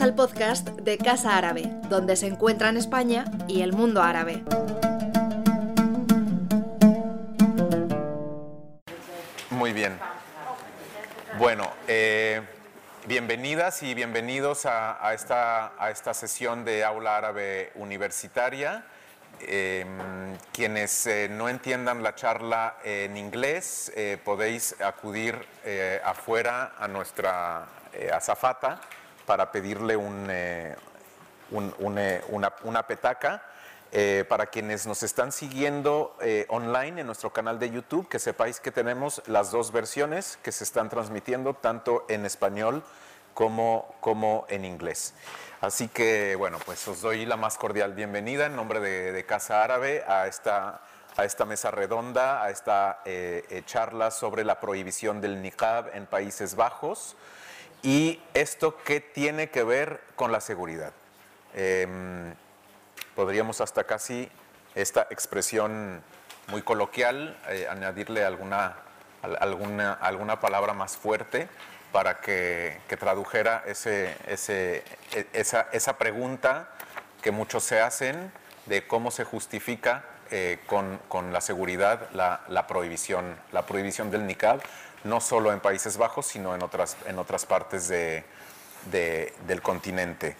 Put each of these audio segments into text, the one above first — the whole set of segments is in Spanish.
Al podcast de Casa Árabe, donde se encuentran España y el mundo árabe. Muy bien. Bueno, eh, bienvenidas y bienvenidos a, esta, a esta sesión de Aula Árabe Universitaria. Em, quienes eh, no entiendan la charla en inglés, eh, podéis acudir afuera a nuestra azafata para pedirle un, eh, eh, una, petaca. Eh, para quienes nos están siguiendo online en nuestro canal de YouTube, que sepáis que tenemos las dos versiones que se están transmitiendo, tanto en español como, como en inglés. Así que, bueno, pues os doy la más cordial bienvenida en nombre de, Casa Árabe a esta, a esta mesa redonda, a esta charla sobre la prohibición del niqab en Países Bajos. ¿Y esto qué tiene que ver con la seguridad? Em, podríamos hasta casi esta expresión muy coloquial eh, añadirle alguna, alguna, alguna palabra más fuerte para que, tradujera ese, ese, e, esa, esa, pregunta que muchos se hacen de cómo se justifica eh, con, con, la seguridad la, la, prohibición, la prohibición del niqab no solo en Países Bajos, sino en otras, en otras partes de, del continente.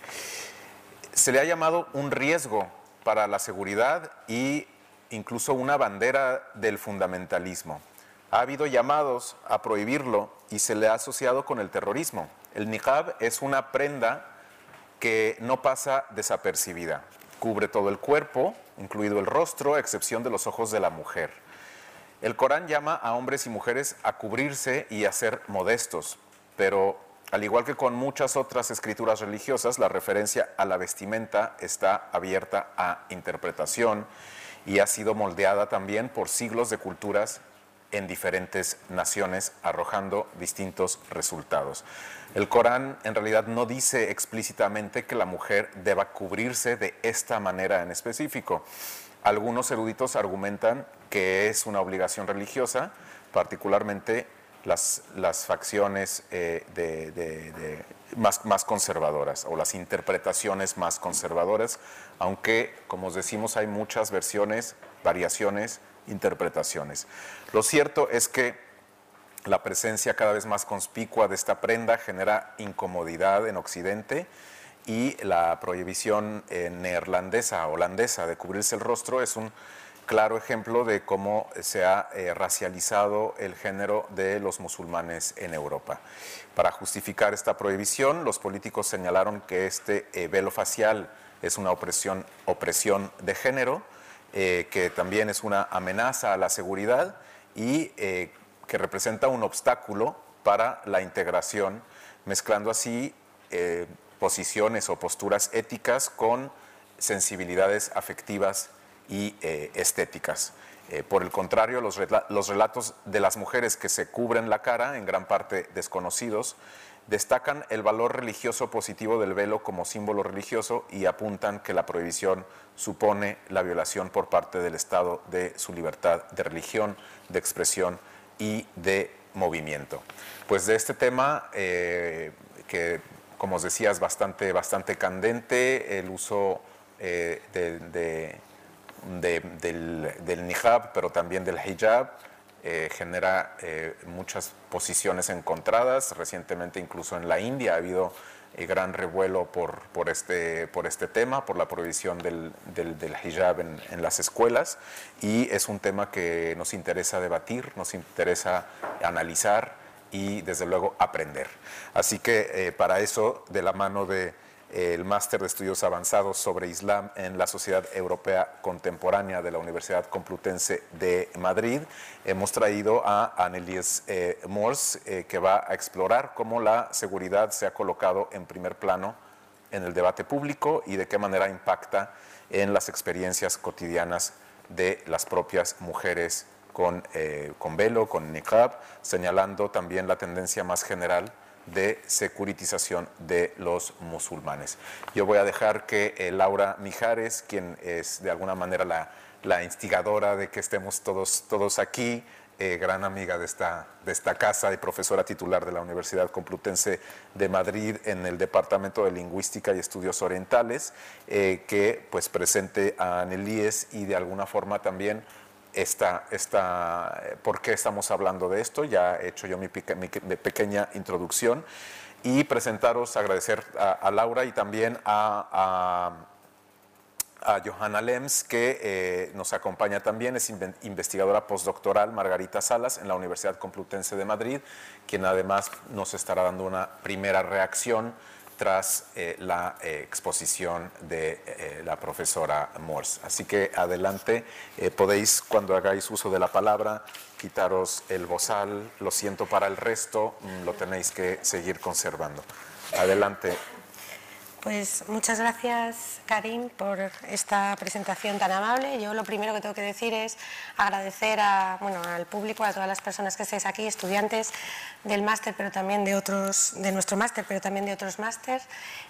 Se le ha llamado un riesgo para la seguridad y incluso una bandera del fundamentalismo. Ha habido llamados a prohibirlo y se le ha asociado con el terrorismo. El niqab es una prenda que no pasa desapercibida. Cubre todo el cuerpo, incluido el rostro, a excepción de los ojos de la mujer. El Corán llama a hombres y mujeres a cubrirse y a ser modestos, pero al igual que con muchas otras escrituras religiosas, la referencia a la vestimenta está abierta a interpretación y ha sido moldeada también por siglos de culturas en diferentes naciones, arrojando distintos resultados. El Corán en realidad no dice explícitamente que la mujer deba cubrirse de esta manera en específico. Algunos eruditos argumentan que es una obligación religiosa, particularmente las, las facciones eh, más, más, conservadoras o las interpretaciones más conservadoras, aunque, como os decimos, hay muchas versiones, variaciones, interpretaciones. Lo cierto es que la presencia cada vez más conspicua de esta prenda genera incomodidad en Occidente y la prohibición eh, neerlandesa, holandesa de cubrirse el rostro es un claro ejemplo de cómo se ha eh, racializado el género de los musulmanes en Europa. Para justificar esta prohibición, los políticos señalaron que este eh, velo facial es una opresión, opresión de género, que también es una amenaza a la seguridad y que representa un obstáculo para la integración, mezclando así posiciones o posturas éticas con sensibilidades afectivas y eh, estéticas. Eh, por el contrario, los, los, relatos de las mujeres que se cubren la cara, en gran parte desconocidos, destacan el valor religioso positivo del velo como símbolo religioso y apuntan que la prohibición supone la violación por parte del Estado de su libertad de religión, de expresión y de movimiento. Pues de este tema, eh, que como os decía, es bastante, bastante candente el uso eh, del, del, pero también del hijab. Eh, genera eh, muchas posiciones encontradas. Recientemente, incluso en la India, ha habido gran revuelo por, por, este, por este tema, por la prohibición del, hijab en, las escuelas. Y es un tema que nos interesa debatir, nos interesa analizar y desde luego aprender. Así que eh, para eso, de la mano de, el máster de estudios avanzados sobre Islam en la Sociedad Europea Contemporánea de la Universidad Complutense de Madrid, hemos traído a Annelies eh, Morse, eh, que va a explorar cómo la seguridad se ha colocado en primer plano en el debate público y de qué manera impacta en las experiencias cotidianas de las propias mujeres con, eh, con velo, con niqab, señalando también la tendencia más general de securitización de los musulmanes. Yo voy a dejar que eh, Laura Mijares, quien es de alguna manera la, la, instigadora de que estemos todos, todos aquí, eh, gran amiga de esta, de esta casa y profesora titular de la Universidad Complutense de Madrid en el Departamento de Lingüística y Estudios Orientales, eh, que pues presente a Anelíes y de alguna forma también esta, esta, por qué estamos hablando de esto. Ya he hecho yo mi, pequeña introducción y presentaros, agradecer a, Laura y también a a Johanna Lems, que eh, nos acompaña también, es investigadora postdoctoral Margarita Salas en la Universidad Complutense de Madrid, quien además nos estará dando una primera reacción tras eh, la eh, exposición de la profesora Morse. Así que adelante, podéis cuando hagáis uso de la palabra quitaros el bozal, lo siento para el resto, mm, lo tenéis que seguir conservando. Adelante, pues muchas gracias, Karim, por esta presentación tan amable. Yo lo primero que tengo que decir es agradecer a, bueno, al público, a todas las personas que estáis aquí, estudiantes del máster, pero también de otros, de nuestro máster, pero también de otros másters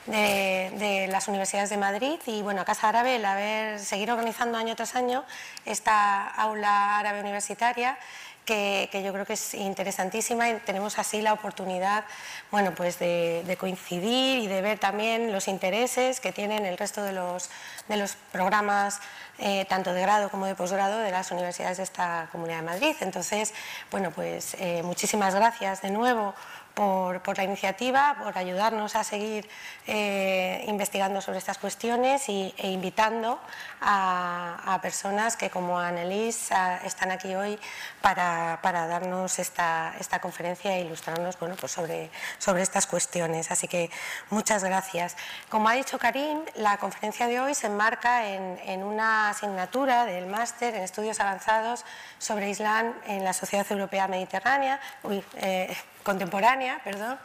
de, de, las universidades de Madrid y bueno, a Casa Árabe, el haber seguir organizando año tras año esta aula árabe universitaria que, yo creo que es interesantísima y tenemos así la oportunidad bueno, pues de, coincidir y de ver también los intereses que tienen el resto de los, de los programas eh, tanto de grado como de posgrado de las universidades de esta Comunidad de Madrid. Entonces, bueno, pues eh, muchísimas gracias de nuevo por, la iniciativa, por ayudarnos a seguir eh, investigando sobre estas cuestiones y, e invitando a, personas que como Annelies están aquí hoy para, darnos esta, conferencia e ilustrarnos bueno, pues sobre, estas cuestiones. Así que muchas gracias. Como ha dicho Karim, la conferencia de hoy se enmarca en, una asignatura del máster en estudios avanzados sobre Islam en la sociedad europea mediterránea. Eh, contemporánea, perdón,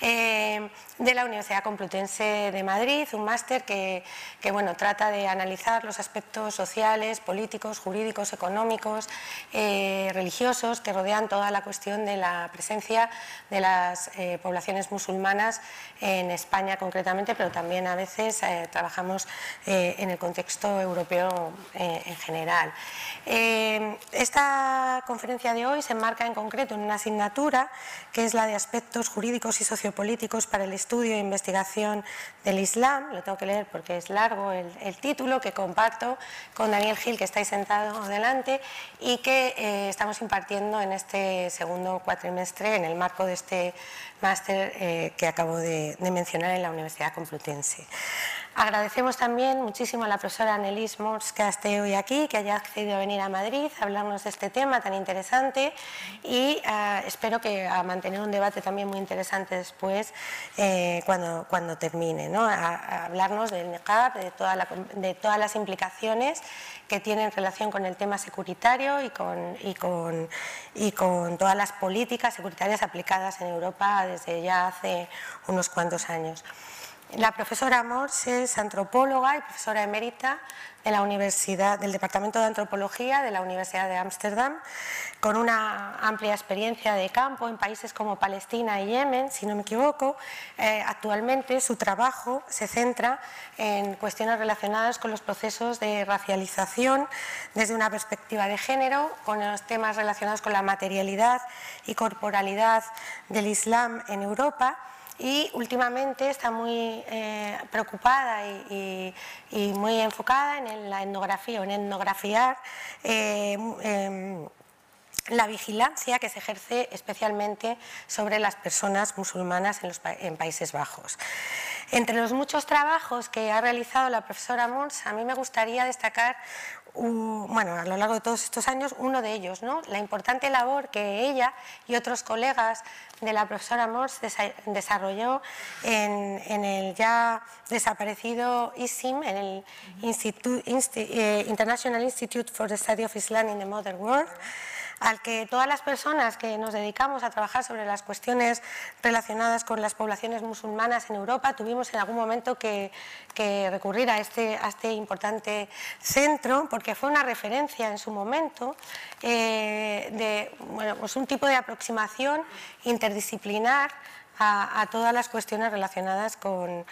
eh, de la Universidad Complutense de Madrid, un máster que, bueno, trata de analizar los aspectos sociales, políticos, jurídicos, económicos, eh, religiosos que rodean toda la cuestión de la presencia de las eh, poblaciones musulmanas en España concretamente, pero también a veces trabajamos en el contexto europeo en general. esta conferencia de hoy se enmarca en concreto en una asignatura que es la de aspectos jurídicos y sociopolíticos para el estudio e investigación del Islam. Lo tengo que leer porque es largo el, título que comparto con Daniel Gil, que estáis sentado delante, y que eh, estamos impartiendo en este segundo cuatrimestre en el marco de este máster eh, que acabo de mencionar en la Universidad Complutense. Agradecemos también muchísimo a la profesora Annelies Mors que esté hoy aquí, que haya accedido a venir a Madrid a hablarnos de este tema tan interesante y eh, espero que a mantener un debate también muy interesante después eh, cuando, cuando termine, ¿no? hablarnos del NECAP, de, de todas las implicaciones que tienen relación con el tema securitario y con, y con, y con todas las políticas securitarias aplicadas en Europa desde ya hace unos cuantos años. La profesora Mors es antropóloga y profesora emérita del Departamento de Antropología de la Universidad de Ámsterdam, con una amplia experiencia de campo en países como Palestina y Yemen, si no me equivoco. Eh, actualmente su trabajo se centra en cuestiones relacionadas con los procesos de racialización desde una perspectiva de género, con los temas relacionados con la materialidad y corporalidad del Islam en Europa y últimamente está muy eh, preocupada y, muy enfocada en la etnografía en etnografiar eh, em, la vigilancia que se ejerce especialmente sobre las personas musulmanas en, los, en Países Bajos. Entre los muchos trabajos que ha realizado la profesora Mons, a mí me gustaría destacar bueno, a lo largo de todos estos años, uno de ellos, ¿no? la importante labor que ella y otros colegas de la profesora Morse desarrolló en, el ya desaparecido ISIM, en el eh, International Institute for the Study of Islam in the Modern World al que todas las personas que nos dedicamos a trabajar sobre las cuestiones relacionadas con las poblaciones musulmanas en Europa tuvimos en algún momento que, recurrir a este, a este, importante centro porque fue una referencia en su momento eh, de pues un tipo de aproximación interdisciplinar a, todas las cuestiones relacionadas con,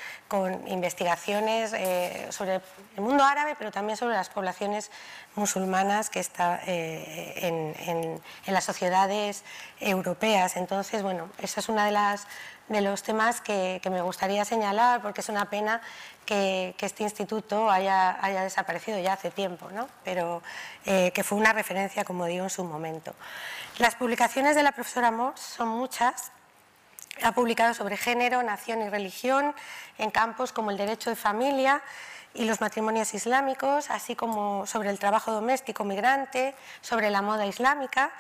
investigaciones eh, sobre el mundo árabe, pero también sobre las poblaciones musulmanas que están eh, en, las sociedades europeas. Entonces, bueno, esa es una de las de los temas que, me gustaría señalar, porque es una pena que, este instituto haya, haya, desaparecido ya hace tiempo, ¿no? pero eh, que fue una referencia, como digo, en su momento. Las publicaciones de la profesora Morse son muchas. Ha publicado sobre género, nación y religión en campos como el derecho de familia, y los matrimonios islámicos, así como sobre el trabajo doméstico migrante, sobre la moda islámica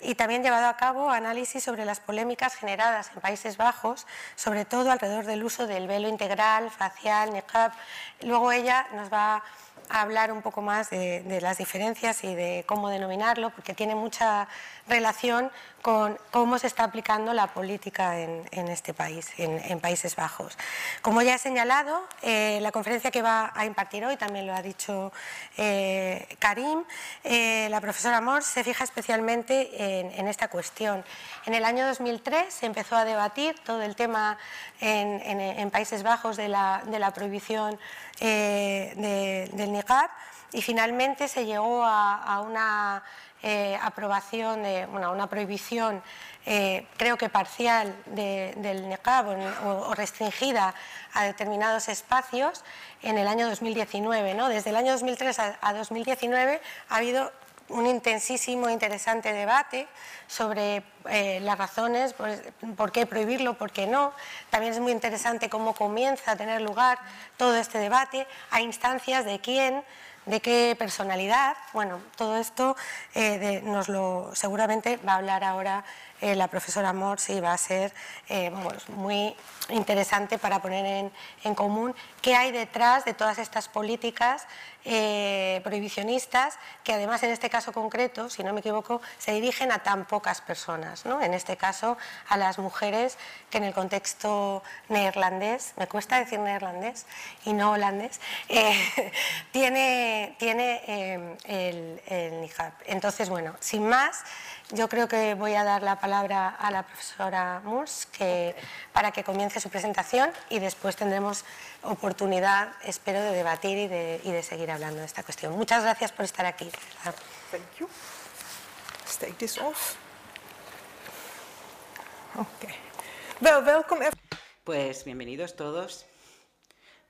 y también llevado a cabo análisis sobre las polémicas generadas en Países Bajos, sobre todo alrededor del uso del velo integral, facial, niqab. Luego ella nos va a hablar un poco más de, las diferencias y de cómo denominarlo, porque tiene mucha relación con cómo se está aplicando la política en, este país, en, Países Bajos. Como ya he señalado, eh, la conferencia que va a impartir hoy, también lo ha dicho eh, Karim, eh, la profesora Mors se fija especialmente en, esta cuestión. En el año 2003 se empezó a debatir todo el tema en, Países Bajos de la, de la prohibición del niqab y finalmente se llegó a una eh, aprobación, de, una prohibición, eh, creo que parcial del niqab o, restringida a determinados espacios en el año 2019. ¿no? Desde el año 2003 a, 2019 ha habido un intensísimo, interesante debate sobre eh, las razones, por, por, qué prohibirlo, por qué no. También es muy interesante cómo comienza a tener lugar todo este debate, a instancias de quién, ¿De qué personalidad? Bueno, todo esto eh, nos lo seguramente va a hablar ahora eh, la profesora Morse y va a ser eh, muy interesante para poner en, común qué hay detrás de todas estas políticas eh, prohibicionistas que además en este caso concreto, si no me equivoco, se dirigen a tan pocas personas, ¿no? en este caso a las mujeres que en el contexto neerlandés, me cuesta decir neerlandés y no holandés, tiene, tiene el, el. Entonces, bueno, sin más, yo creo que voy a dar la palabra a la profesora Murs que, para que comience su presentación y después tendremos oportunidad, espero, de debatir y de, y de seguir hablando de esta cuestión. Muchas gracias por estar aquí. Thank you. take this off. Okay. Well, welcome. Pues bienvenidos todos.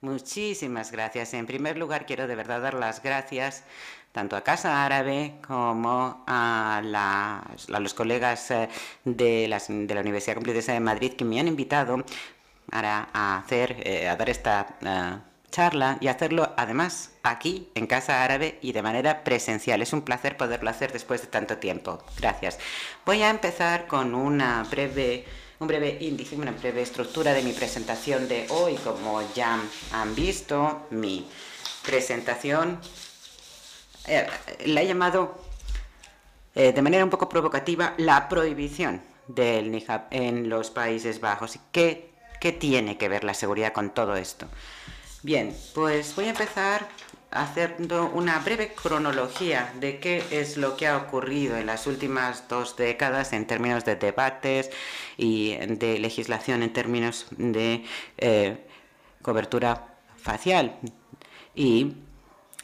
Muchísimas gracias. En primer lugar, quiero de verdad dar las gracias tanto a Casa Árabe como a, los colegas eh, de, la Universidad Complutense de Madrid que me han invitado a, hacer, eh, a dar esta eh, charla y hacerlo además aquí en Casa Árabe y de manera presencial. Es un placer poderlo hacer después de tanto tiempo. Gracias. Voy a empezar con una breve un breve índice, una breve estructura de mi presentación de hoy. Como ya han visto, mi presentación eh, la he llamado eh, de manera un poco provocativa la prohibición del niqab en los Países Bajos. ¿Qué, ¿Qué tiene que ver la seguridad con todo esto? Bien, pues voy a empezar haciendo una breve cronología de qué es lo que ha ocurrido en las últimas dos décadas en términos de debates y de legislación en términos de eh, cobertura facial. Y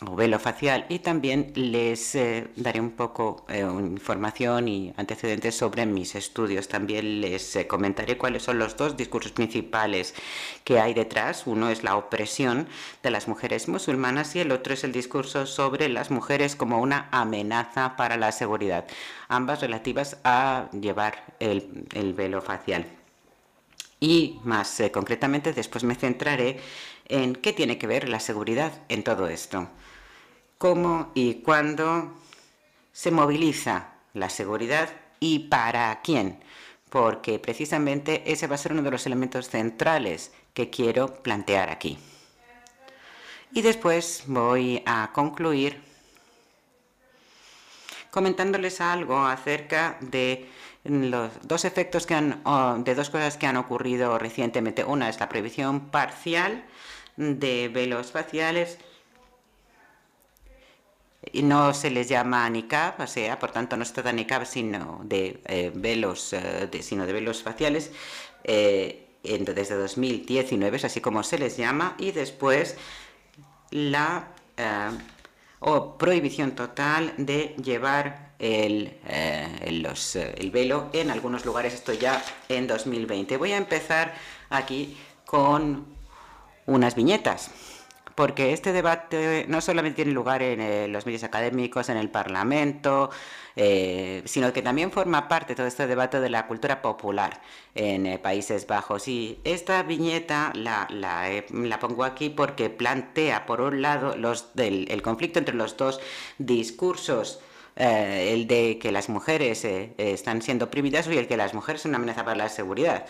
o velo facial y también les eh, daré un poco eh, información y antecedentes sobre mis estudios. También les eh, comentaré cuáles son los dos discursos principales que hay detrás. Uno es la opresión de las mujeres musulmanas y el otro es el discurso sobre las mujeres como una amenaza para la seguridad, ambas relativas a llevar el, el velo facial. Y más concretamente después me centraré en qué tiene que ver la seguridad en todo esto cómo y cuándo se moviliza la seguridad y para quién, porque precisamente ese va a ser uno de los elementos centrales que quiero plantear aquí. Y después voy a concluir comentándoles algo acerca de los dos efectos que han, de dos cosas que han ocurrido recientemente. Una es la prohibición parcial de velos faciales y no se les llama niqab, o sea, por tanto no se trata de niqab sino de eh, velos, eh, sino de velos faciales. Eh, desde 2019, es así como se les llama, y después la prohibición total de llevar el, el velo en algunos lugares, esto ya en 2020. Voy a empezar aquí con unas viñetas porque este debate no solamente tiene lugar en eh, los medios académicos, en el Parlamento, eh, sino que también forma parte todo este debate de la cultura popular en eh, Países Bajos. Y esta viñeta la, la, pongo aquí porque plantea, por un lado, los, del, el conflicto entre los dos discursos. el de que las mujeres están siendo oprimidas y el que las mujeres son una amenaza para la seguridad.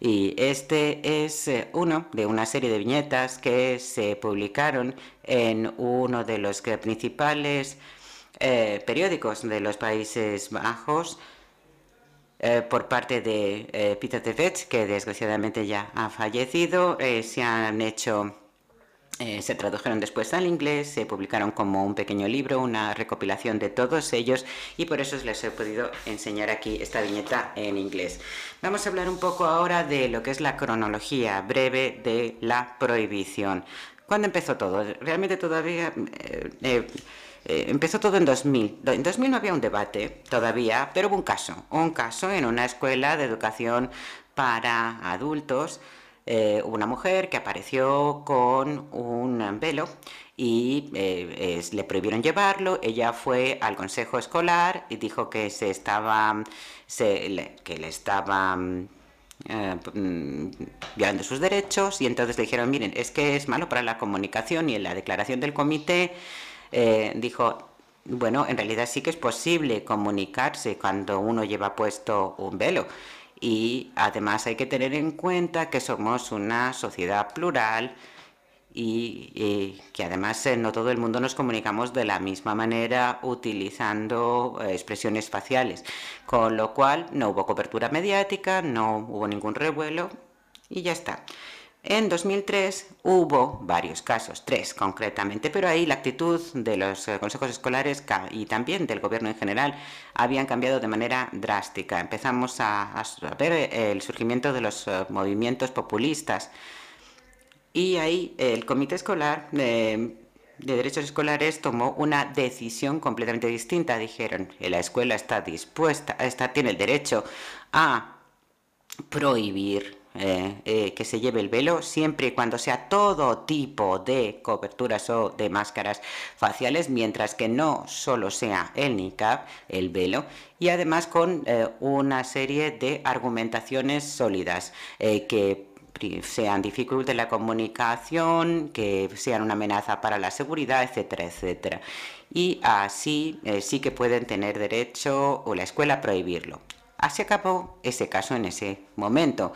Y este es eh, uno de una serie de viñetas que se publicaron en uno de los principales eh, periódicos de los Países Bajos eh, por parte de Peter Tevez, que desgraciadamente ya ha fallecido. se han hecho eh, se tradujeron después al inglés, se publicaron como un pequeño libro, una recopilación de todos ellos y por eso les he podido enseñar aquí esta viñeta en inglés. Vamos a hablar un poco ahora de lo que es la cronología breve de la prohibición. ¿Cuándo empezó todo? Realmente todavía... Eh, eh, empezó todo en 2000. En 2000 no había un debate todavía, pero hubo un caso, un caso en una escuela de educación para adultos eh, una mujer que apareció con un velo y eh, le prohibieron llevarlo. Ella fue al consejo escolar y dijo que se estaba, que le estaba eh, mm, violando sus derechos y entonces le dijeron, miren, es que es malo para la comunicación y en la declaración del comité dijo, bueno, en realidad sí que es posible comunicarse cuando uno lleva puesto un velo. Y además hay que tener en cuenta que somos una sociedad plural y, que además eh, no todo el mundo nos comunicamos de la misma manera utilizando eh, expresiones faciales. Con lo cual no hubo cobertura mediática, no hubo ningún revuelo y ya está. En 2003 hubo varios casos, tres concretamente, pero ahí la actitud de los eh, consejos escolares y también del gobierno en general habían cambiado de manera drástica. Empezamos a, ver eh, el surgimiento de los eh, movimientos populistas y ahí el comité escolar de, derechos escolares tomó una decisión completamente distinta. Dijeron, la escuela está dispuesta, está, tiene el derecho a prohibir eh, eh, que se lleve el velo siempre y cuando sea todo tipo de coberturas o de máscaras faciales, mientras que no solo sea el niqab, el velo, y además con eh, una serie de argumentaciones sólidas que sean dificulten la comunicación, que sean una amenaza para la seguridad, etcétera, etcétera. Y así sí que pueden tener derecho o la escuela a prohibirlo. Así acabó ese caso en ese momento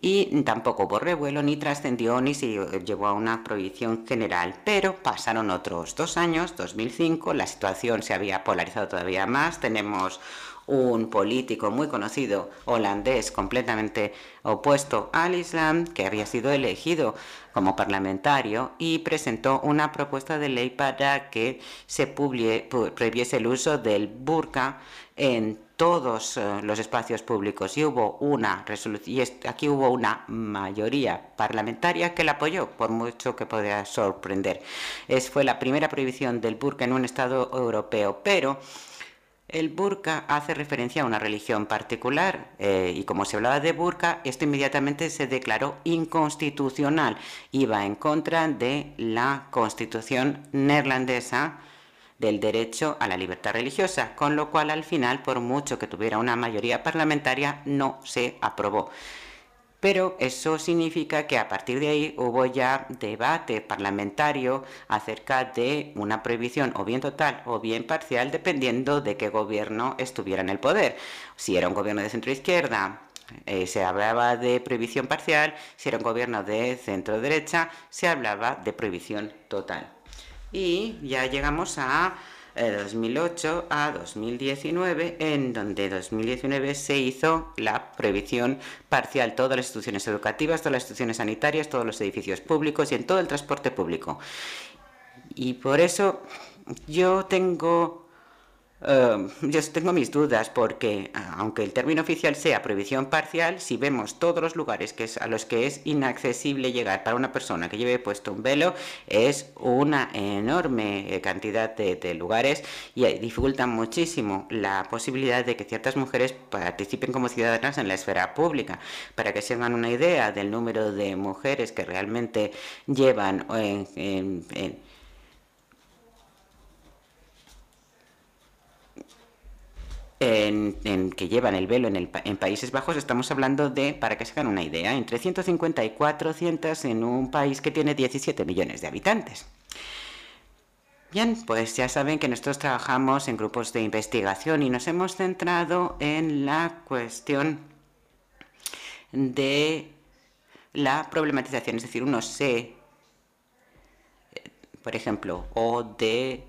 y tampoco hubo revuelo ni trascendió ni se llevó a una prohibición general. Pero pasaron otros dos años, 2005, la situación se había polarizado todavía más. Tenemos un político muy conocido holandés completamente opuesto al Islam que había sido elegido como parlamentario y presentó una propuesta de ley para que se prohibiese el uso del burka en todos eh, los espacios públicos y hubo una y aquí hubo una mayoría parlamentaria que la apoyó por mucho que pueda sorprender fue la primera prohibición del burka en un estado europeo pero el burka hace referencia a una religión particular eh, y como se hablaba de burka, esto inmediatamente se declaró inconstitucional. Iba en contra de la constitución neerlandesa del derecho a la libertad religiosa, con lo cual al final, por mucho que tuviera una mayoría parlamentaria, no se aprobó. Pero eso significa que a partir de ahí hubo ya debate parlamentario acerca de una prohibición o bien total o bien parcial dependiendo de qué gobierno estuviera en el poder. Si era un gobierno de centro izquierda, eh, se hablaba de prohibición parcial, si era un gobierno de centro derecha, se hablaba de prohibición total y ya llegamos a 2008 eh, a 2019, en donde 2019 se hizo la prohibición parcial todas las instituciones educativas, todas las instituciones sanitarias, todos los edificios públicos y en todo el transporte público. Y por eso yo tengo Uh, yo tengo mis dudas porque, aunque el término oficial sea prohibición parcial, si vemos todos los lugares a los que es inaccesible llegar para una persona que lleve puesto un velo, es una enorme eh, cantidad de, lugares y dificultan muchísimo la posibilidad de que ciertas mujeres participen como ciudadanas en la esfera pública. Para que se hagan una idea del número de mujeres que realmente llevan en, en, en en, que llevan el velo en, en, Países Bajos, estamos hablando de, para que se hagan una idea, entre 150 y 400 en un país que tiene 17 millones de habitantes. Bien, pues ya saben que nosotros trabajamos en grupos de investigación y nos hemos centrado en la cuestión de la problematización, es decir, uno se, eh, por ejemplo, o de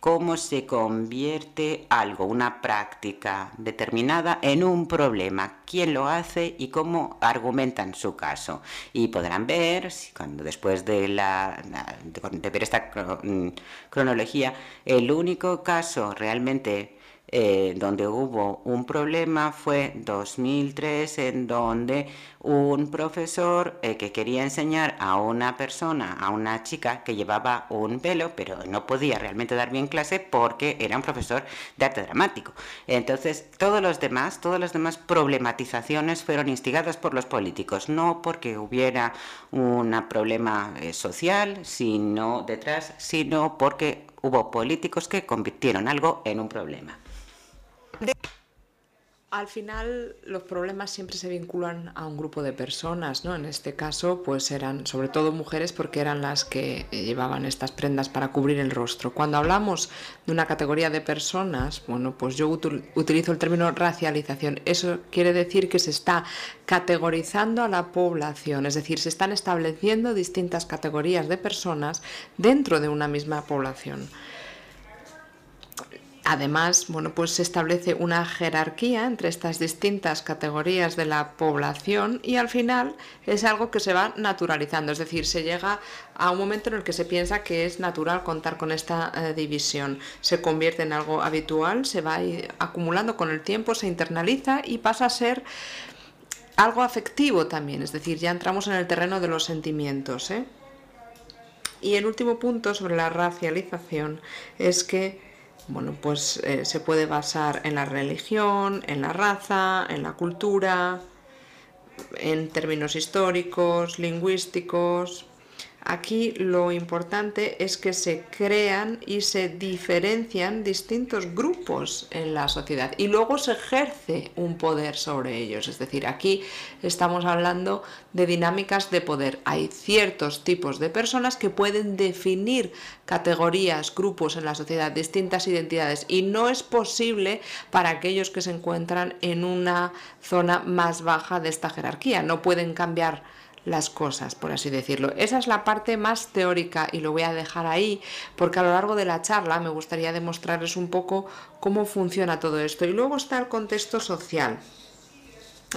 cómo se convierte algo, una práctica determinada, en un problema, quién lo hace y cómo argumentan su caso. Y podrán ver, cuando después de, la, de ver esta mm, cronología, el único caso realmente eh, donde hubo un problema fue 2003, en donde un profesor eh, que quería enseñar a una persona, a una chica que llevaba un velo, pero no podía realmente dar bien clase porque era un profesor de arte dramático. Entonces, todos los demás, todas las demás problematizaciones fueron instigadas por los políticos, no porque hubiera un problema eh, social, sino detrás, sino porque hubo políticos que convirtieron algo en un problema. Al final los problemas siempre se vinculan a un grupo de personas, ¿no? En este caso, pues eran sobre todo mujeres porque eran las que llevaban estas prendas para cubrir el rostro. Cuando hablamos de una categoría de personas, bueno, pues yo utilizo el término racialización. Eso quiere decir que se está categorizando a la población, es decir, se están estableciendo distintas categorías de personas dentro de una misma población. Además, bueno, pues se establece una jerarquía entre estas distintas categorías de la población y al final es algo que se va naturalizando, es decir, se llega a un momento en el que se piensa que es natural contar con esta eh, división. Se convierte en algo habitual, se va acumulando con el tiempo, se internaliza y pasa a ser algo afectivo también, es decir, ya entramos en el terreno de los sentimientos. ¿eh? Y el último punto sobre la racialización es que bueno, pues eh, se puede basar en la religión, en la raza, en la cultura, en términos históricos, lingüísticos, Aquí lo importante es que se crean y se diferencian distintos grupos en la sociedad y luego se ejerce un poder sobre ellos. Es decir, aquí estamos hablando de dinámicas de poder. Hay ciertos tipos de personas que pueden definir categorías, grupos en la sociedad, distintas identidades y no es posible para aquellos que se encuentran en una zona más baja de esta jerarquía. No pueden cambiar las cosas, por así decirlo. Esa es la parte más teórica y lo voy a dejar ahí porque a lo largo de la charla me gustaría demostrarles un poco cómo funciona todo esto. Y luego está el contexto social.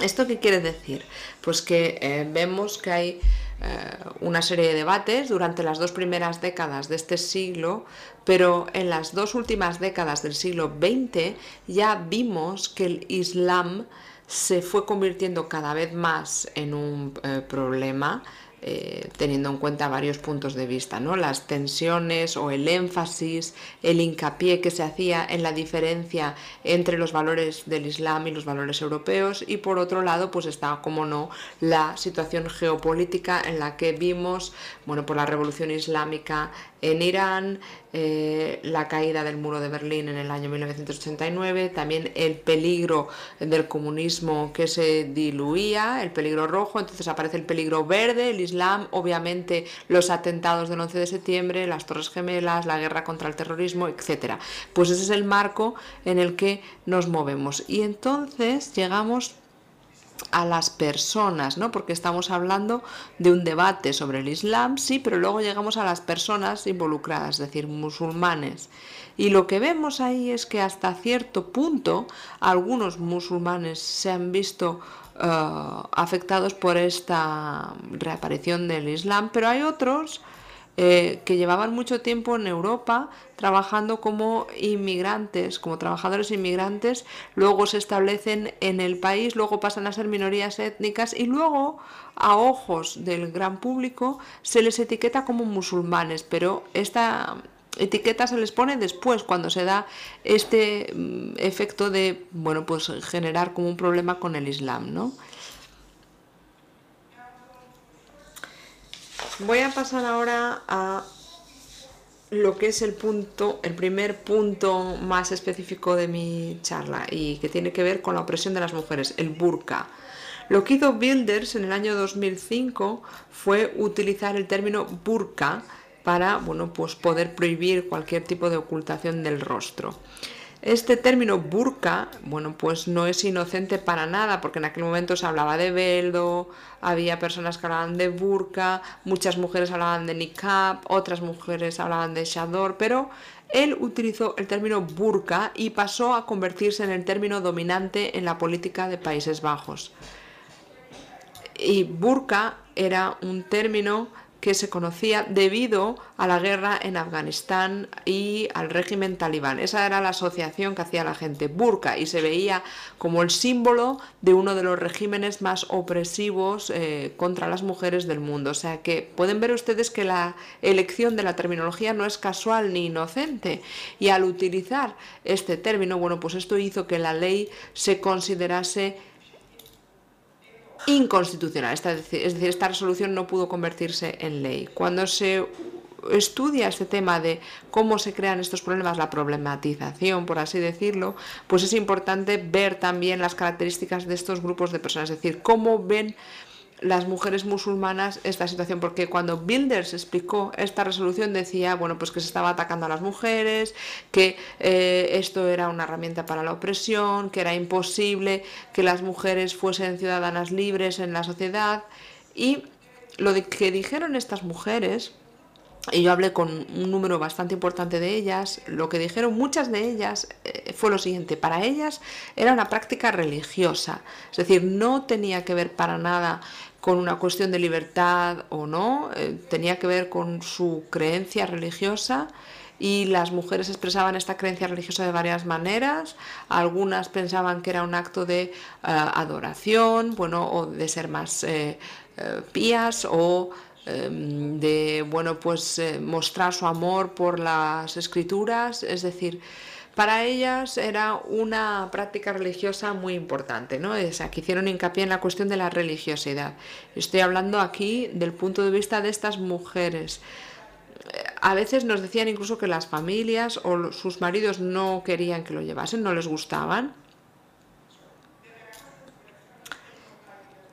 ¿Esto qué quiere decir? Pues que eh, vemos que hay eh, una serie de debates durante las dos primeras décadas de este siglo, pero en las dos últimas décadas del siglo XX ya vimos que el Islam se fue convirtiendo cada vez más en un eh, problema eh, teniendo en cuenta varios puntos de vista, ¿no? las tensiones o el énfasis, el hincapié que se hacía en la diferencia entre los valores del Islam y los valores europeos y por otro lado pues está como no la situación geopolítica en la que vimos bueno por la revolución islámica en Irán, eh, la caída del muro de Berlín en el año 1989, también el peligro del comunismo que se diluía, el peligro rojo, entonces aparece el peligro verde, el Islam, obviamente los atentados del 11 de septiembre, las Torres Gemelas, la guerra contra el terrorismo, etc. Pues ese es el marco en el que nos movemos. Y entonces llegamos a las personas, ¿no? Porque estamos hablando de un debate sobre el Islam, sí, pero luego llegamos a las personas involucradas, es decir, musulmanes. Y lo que vemos ahí es que hasta cierto punto algunos musulmanes se han visto eh, afectados por esta reaparición del Islam, pero hay otros eh, que llevaban mucho tiempo en Europa trabajando como inmigrantes, como trabajadores inmigrantes, luego se establecen en el país, luego pasan a ser minorías étnicas y luego a ojos del gran público se les etiqueta como musulmanes, pero esta etiqueta se les pone después cuando se da este mm, efecto de bueno pues generar como un problema con el Islam, ¿no? Voy a pasar ahora a lo que es el punto, el primer punto más específico de mi charla y que tiene que ver con la opresión de las mujeres, el burka. Lo que hizo Builders en el año 2005 fue utilizar el término burka para bueno, pues poder prohibir cualquier tipo de ocultación del rostro. Este término burka, bueno, pues no es inocente para nada, porque en aquel momento se hablaba de veldo, había personas que hablaban de burka, muchas mujeres hablaban de niqab, otras mujeres hablaban de shador, pero él utilizó el término burka y pasó a convertirse en el término dominante en la política de Países Bajos. Y burka era un término que se conocía debido a la guerra en Afganistán y al régimen talibán. Esa era la asociación que hacía la gente, burka, y se veía como el símbolo de uno de los regímenes más opresivos eh, contra las mujeres del mundo. O sea que pueden ver ustedes que la elección de la terminología no es casual ni inocente. Y al utilizar este término, bueno, pues esto hizo que la ley se considerase inconstitucional. es decir, esta resolución no pudo convertirse en ley. Cuando se estudia este tema de cómo se crean estos problemas, la problematización, por así decirlo, pues es importante ver también las características de estos grupos de personas, es decir, cómo ven las mujeres musulmanas esta situación, porque cuando Bilders explicó esta resolución decía, bueno, pues que se estaba atacando a las mujeres, que eh, esto era una herramienta para la opresión, que era imposible que las mujeres fuesen ciudadanas libres en la sociedad. Y lo que dijeron estas mujeres, y yo hablé con un número bastante importante de ellas, lo que dijeron muchas de ellas eh, fue lo siguiente, para ellas era una práctica religiosa, es decir, no tenía que ver para nada con una cuestión de libertad o no, eh, tenía que ver con su creencia religiosa y las mujeres expresaban esta creencia religiosa de varias maneras. Algunas pensaban que era un acto de eh, adoración, bueno, o de ser más pías o de, bueno, pues mostrar su amor por las escrituras, es decir, para ellas era una práctica religiosa muy importante, ¿no? O que hicieron hincapié en la cuestión de la religiosidad. Estoy hablando aquí del punto de vista de estas mujeres. A veces nos decían incluso que las familias o sus maridos no querían que lo llevasen, no les gustaban.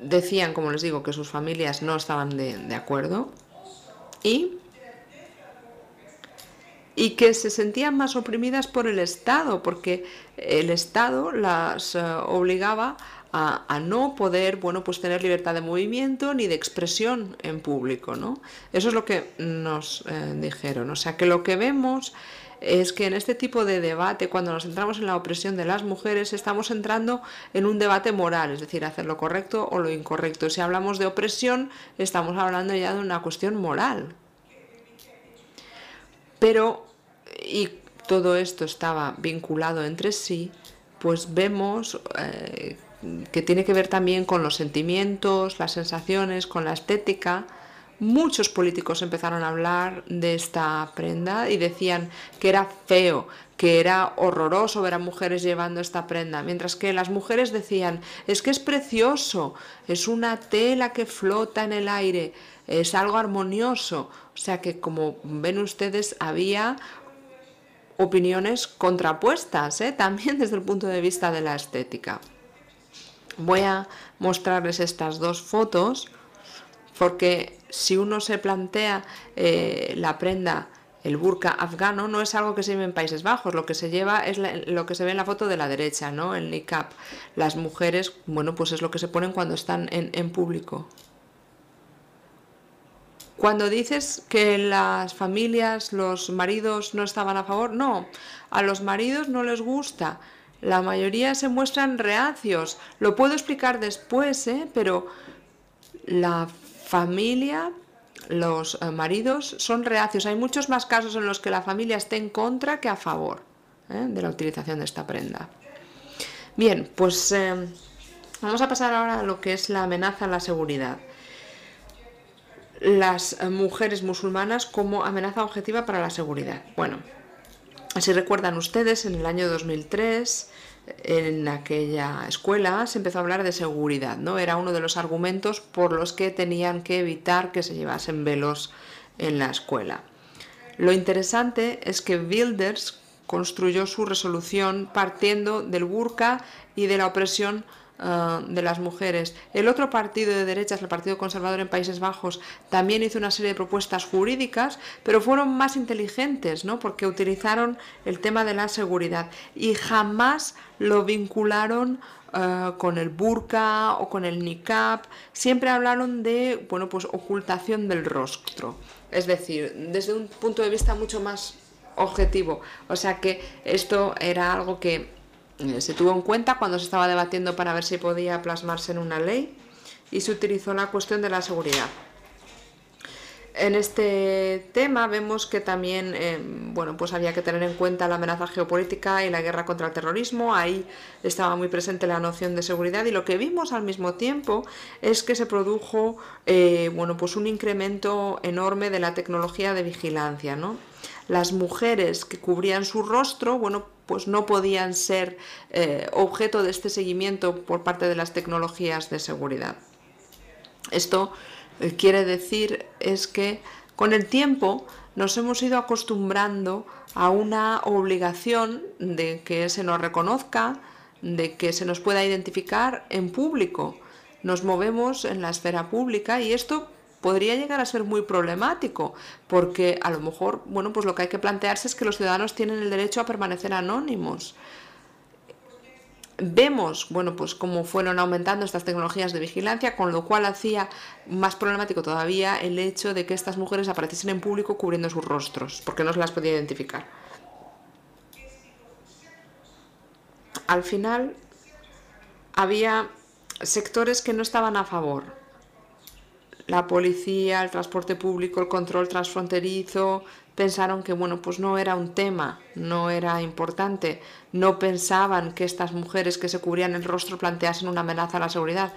Decían, como les digo, que sus familias no estaban de, de acuerdo. Y y que se sentían más oprimidas por el Estado, porque el Estado las eh, obligaba a, no poder, bueno, pues tener libertad de movimiento ni de expresión en público, ¿no? Eso es lo que nos eh, dijeron. O sea, que lo que vemos es que en este tipo de debate, cuando nos centramos en la opresión de las mujeres, estamos entrando en un debate moral, es decir, hacer lo correcto o lo incorrecto. Si hablamos de opresión, estamos hablando ya de una cuestión moral, pero, y todo esto estaba vinculado entre sí, pues vemos eh, que tiene que ver también con los sentimientos, las sensaciones, con la estética. Muchos políticos empezaron a hablar de esta prenda y decían que era feo, que era horroroso ver a mujeres llevando esta prenda, mientras que las mujeres decían, es que es precioso, es una tela que flota en el aire, es algo armonioso. O sea que como ven ustedes había opiniones contrapuestas, ¿eh? también desde el punto de vista de la estética. Voy a mostrarles estas dos fotos porque si uno se plantea eh, la prenda el burka afgano no es algo que se lleve en Países Bajos, lo que se lleva es lo que se ve en la foto de la derecha, ¿no? El niqab. Las mujeres, bueno, pues es lo que se ponen cuando están en, en público. Cuando dices que las familias, los maridos no estaban a favor, no, a los maridos no les gusta. La mayoría se muestran reacios. Lo puedo explicar después, ¿eh? pero la familia los eh, maridos son reacios. Hay muchos más casos en los que la familia esté en contra que a favor ¿eh? de la utilización de esta prenda. Bien, pues eh, vamos a pasar ahora a lo que es la amenaza a la seguridad. Las mujeres musulmanas como amenaza objetiva para la seguridad. Bueno, si recuerdan ustedes, en el año 2003 en aquella escuela se empezó a hablar de seguridad, ¿no? Era uno de los argumentos por los que tenían que evitar que se llevasen velos en la escuela. Lo interesante es que Wilders construyó su resolución partiendo del burka y de la opresión Ah, de las mujeres. El otro partido de derechas, el Partido Conservador en Países Bajos, también hizo una serie de propuestas jurídicas, pero fueron más inteligentes, ¿no? porque utilizaron el tema de la seguridad y jamás lo vincularon ah, con el burka o con el niqab. Siempre hablaron de bueno, pues, ocultación del rostro. Es decir, desde un punto de vista mucho más objetivo. O sea que esto era algo que se tuvo en cuenta cuando se estaba debatiendo para ver si podía plasmarse en una ley y se utilizó la cuestión de la seguridad. En este tema vemos que también eh, bueno, pues había que tener en cuenta la amenaza geopolítica y la guerra contra el terrorismo. Ahí estaba muy presente la noción de seguridad y lo que vimos al mismo tiempo es que se produjo eh, bueno, pues un incremento enorme de la tecnología de vigilancia. ¿no? Las mujeres que cubrían su rostro, bueno, pues no podían ser eh, objeto de este seguimiento por parte de las tecnologías de seguridad. Esto eh, quiere decir es que con el tiempo nos hemos ido acostumbrando a una obligación de que se nos reconozca, de que se nos pueda identificar en público. Nos movemos en la esfera pública y esto podría llegar a ser muy problemático, porque a lo mejor, bueno, pues lo que hay que plantearse es que los ciudadanos tienen el derecho a permanecer anónimos. Vemos, bueno, pues cómo fueron aumentando estas tecnologías de vigilancia, con lo cual hacía más problemático todavía el hecho de que estas mujeres apareciesen en público cubriendo sus rostros, porque no se las podía identificar. Al final había sectores que no estaban a favor la policía, el transporte público, el control transfronterizo, pensaron que bueno, pues no era un tema, no era importante, no pensaban que estas mujeres que se cubrían el rostro planteasen una amenaza a la seguridad.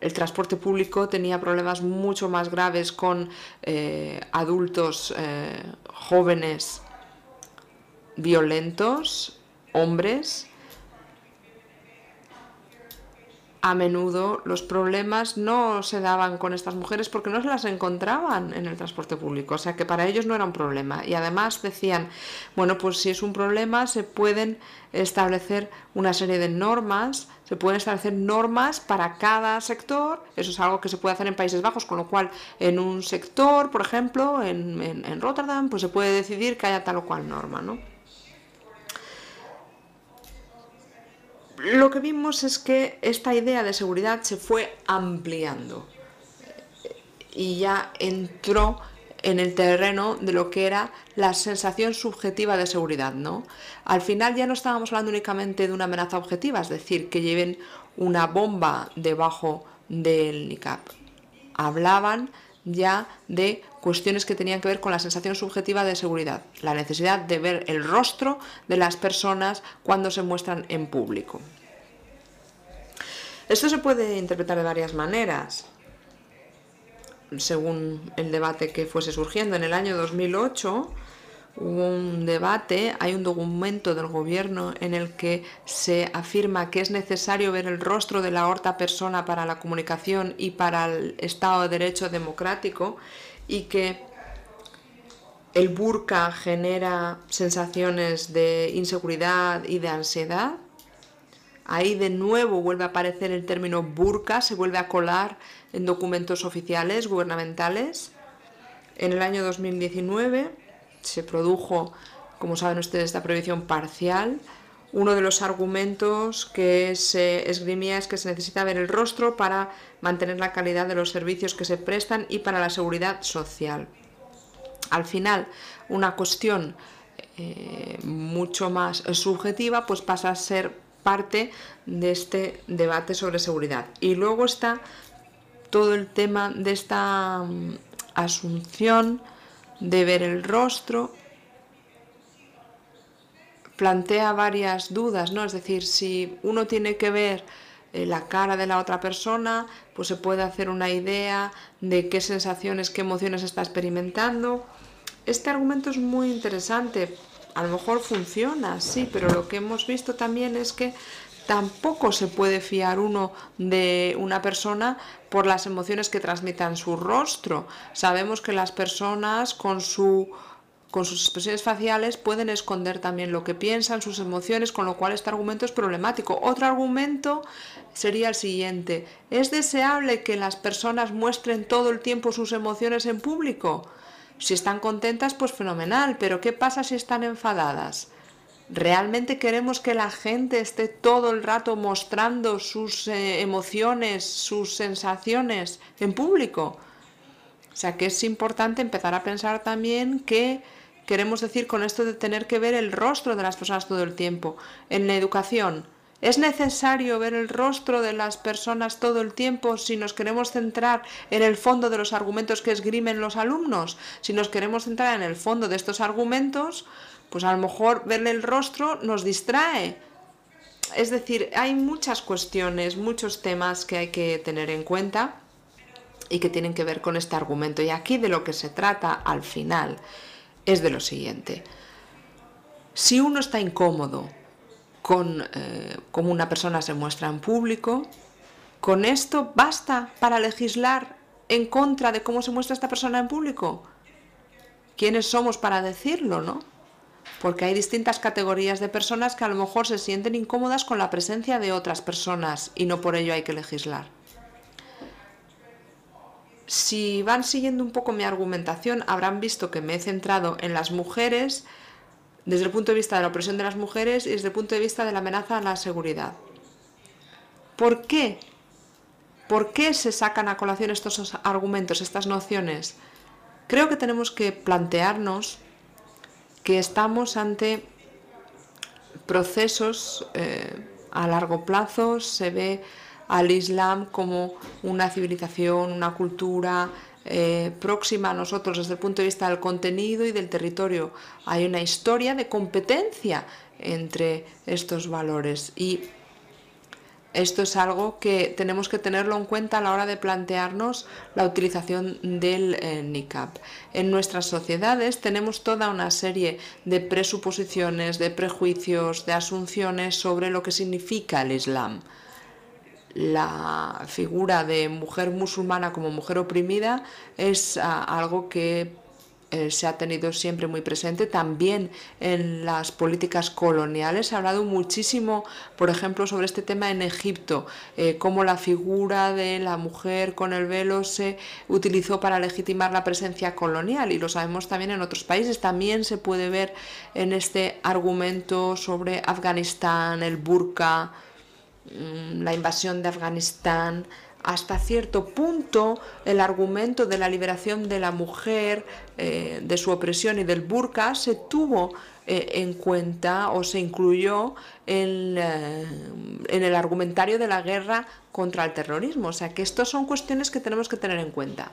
El transporte público tenía problemas mucho más graves con eh, adultos eh, jóvenes violentos, hombres, a menudo los problemas no se daban con estas mujeres porque no se las encontraban en el transporte público, o sea que para ellos no era un problema. Y además decían, bueno, pues si es un problema se pueden establecer una serie de normas, se pueden establecer normas para cada sector, eso es algo que se puede hacer en Países Bajos, con lo cual en un sector, por ejemplo, en, en Rotterdam, pues se puede decidir que haya tal o cual norma, ¿no? Lo que vimos es que esta idea de seguridad se fue ampliando y ya entró en el terreno de lo que era la sensación subjetiva de seguridad, ¿no? Al final ya no estábamos hablando únicamente de una amenaza objetiva, es decir, que lleven una bomba debajo del niqab. Hablaban ya de cuestiones que tenían que ver con la sensación subjetiva de seguridad, la necesidad de ver el rostro de las personas cuando se muestran en público. Esto se puede interpretar de varias maneras, según el debate que fuese surgiendo. En el año 2008 hubo un debate, hay un documento del gobierno en el que se afirma que es necesario ver el rostro de la horta persona para la comunicación y para el Estado de Derecho democrático y que el burka genera sensaciones de inseguridad y de ansiedad Ahí de nuevo vuelve a aparecer el término burka, se vuelve a colar en documentos oficiales gubernamentales. En el año 2019 se produjo, como saben ustedes, esta prohibición parcial. Uno de los argumentos que se esgrimía es que se necesita ver el rostro para mantener la calidad de los servicios que se prestan y para la seguridad social. Al final, una cuestión eh, mucho más subjetiva pues pasa a ser parte de este debate sobre seguridad. Y luego está todo el tema de esta mm, asunción de ver el rostro plantea varias dudas, ¿no? Es decir, si uno tiene que ver eh, la cara de la otra persona, pues se puede hacer una idea de qué sensaciones, qué emociones está experimentando. Este argumento es muy interesante. A lo mejor funciona, sí, pero lo que hemos visto también es que tampoco se puede fiar uno de una persona por las emociones que transmitan su rostro. Sabemos que las personas con con sus expresiones faciales pueden esconder también lo que piensan, sus emociones, con lo cual este argumento es problemático. Otro argumento sería el siguiente. ¿Es deseable que las personas muestren todo el tiempo sus emociones en público? Si están contentas, pues fenomenal, pero ¿qué pasa si están enfadadas? ¿Realmente queremos que la gente esté todo el rato mostrando sus eh, emociones, sus sensaciones en público? O sea que es importante empezar a pensar también que queremos decir con esto de tener que ver el rostro de las personas todo el tiempo. En la educación, ¿es necesario ver el rostro de las personas todo el tiempo si nos queremos centrar en el fondo de los argumentos que esgrimen los alumnos? Si nos queremos centrar en el fondo de estos argumentos, pues a lo mejor verle el rostro nos distrae. Es decir, hay muchas cuestiones, muchos temas que hay que tener en cuenta y que tienen que ver con este argumento. Y aquí de lo que se trata al final es de lo siguiente. Si uno está incómodo con eh, cómo una persona se muestra en público, ¿con esto basta para legislar en contra de cómo se muestra esta persona en público? ¿Quiénes somos para decirlo, no? Porque hay distintas categorías de personas que a lo mejor se sienten incómodas con la presencia de otras personas y no por ello hay que legislar. Si van siguiendo un poco mi argumentación, habrán visto que me he centrado en las mujeres desde el punto de vista de la opresión de las mujeres y desde el punto de vista de la amenaza a la seguridad. ¿Por qué? ¿Por qué se sacan a colación estos argumentos, estas nociones? Creo que tenemos que plantearnos que estamos ante procesos eh, a largo plazo, se ve al Islam como una civilización, una cultura eh, próxima a nosotros desde el punto de vista del contenido y del territorio. Hay una historia de competencia entre estos valores y esto es algo que tenemos que tenerlo en cuenta a la hora de plantearnos la utilización del eh, niqab. En nuestras sociedades tenemos toda una serie de presuposiciones, de prejuicios, de asunciones sobre lo que significa el Islam la figura de mujer musulmana como mujer oprimida es ah, algo que eh, se ha tenido siempre muy presente. También en las políticas coloniales se ha hablado muchísimo, por ejemplo, sobre este tema en Egipto, eh, cómo la figura de la mujer con el velo se utilizó para legitimar la presencia colonial y lo sabemos también en otros países. También se puede ver en este argumento sobre Afganistán, el burka, Mm, la invasión de Afganistán, hasta cierto punto el argumento de la liberación de la mujer, eh, de su opresión y del burka se tuvo eh, en cuenta o se incluyó en, eh, en el argumentario de la guerra contra el terrorismo. O sea que estas son cuestiones que tenemos que tener en cuenta.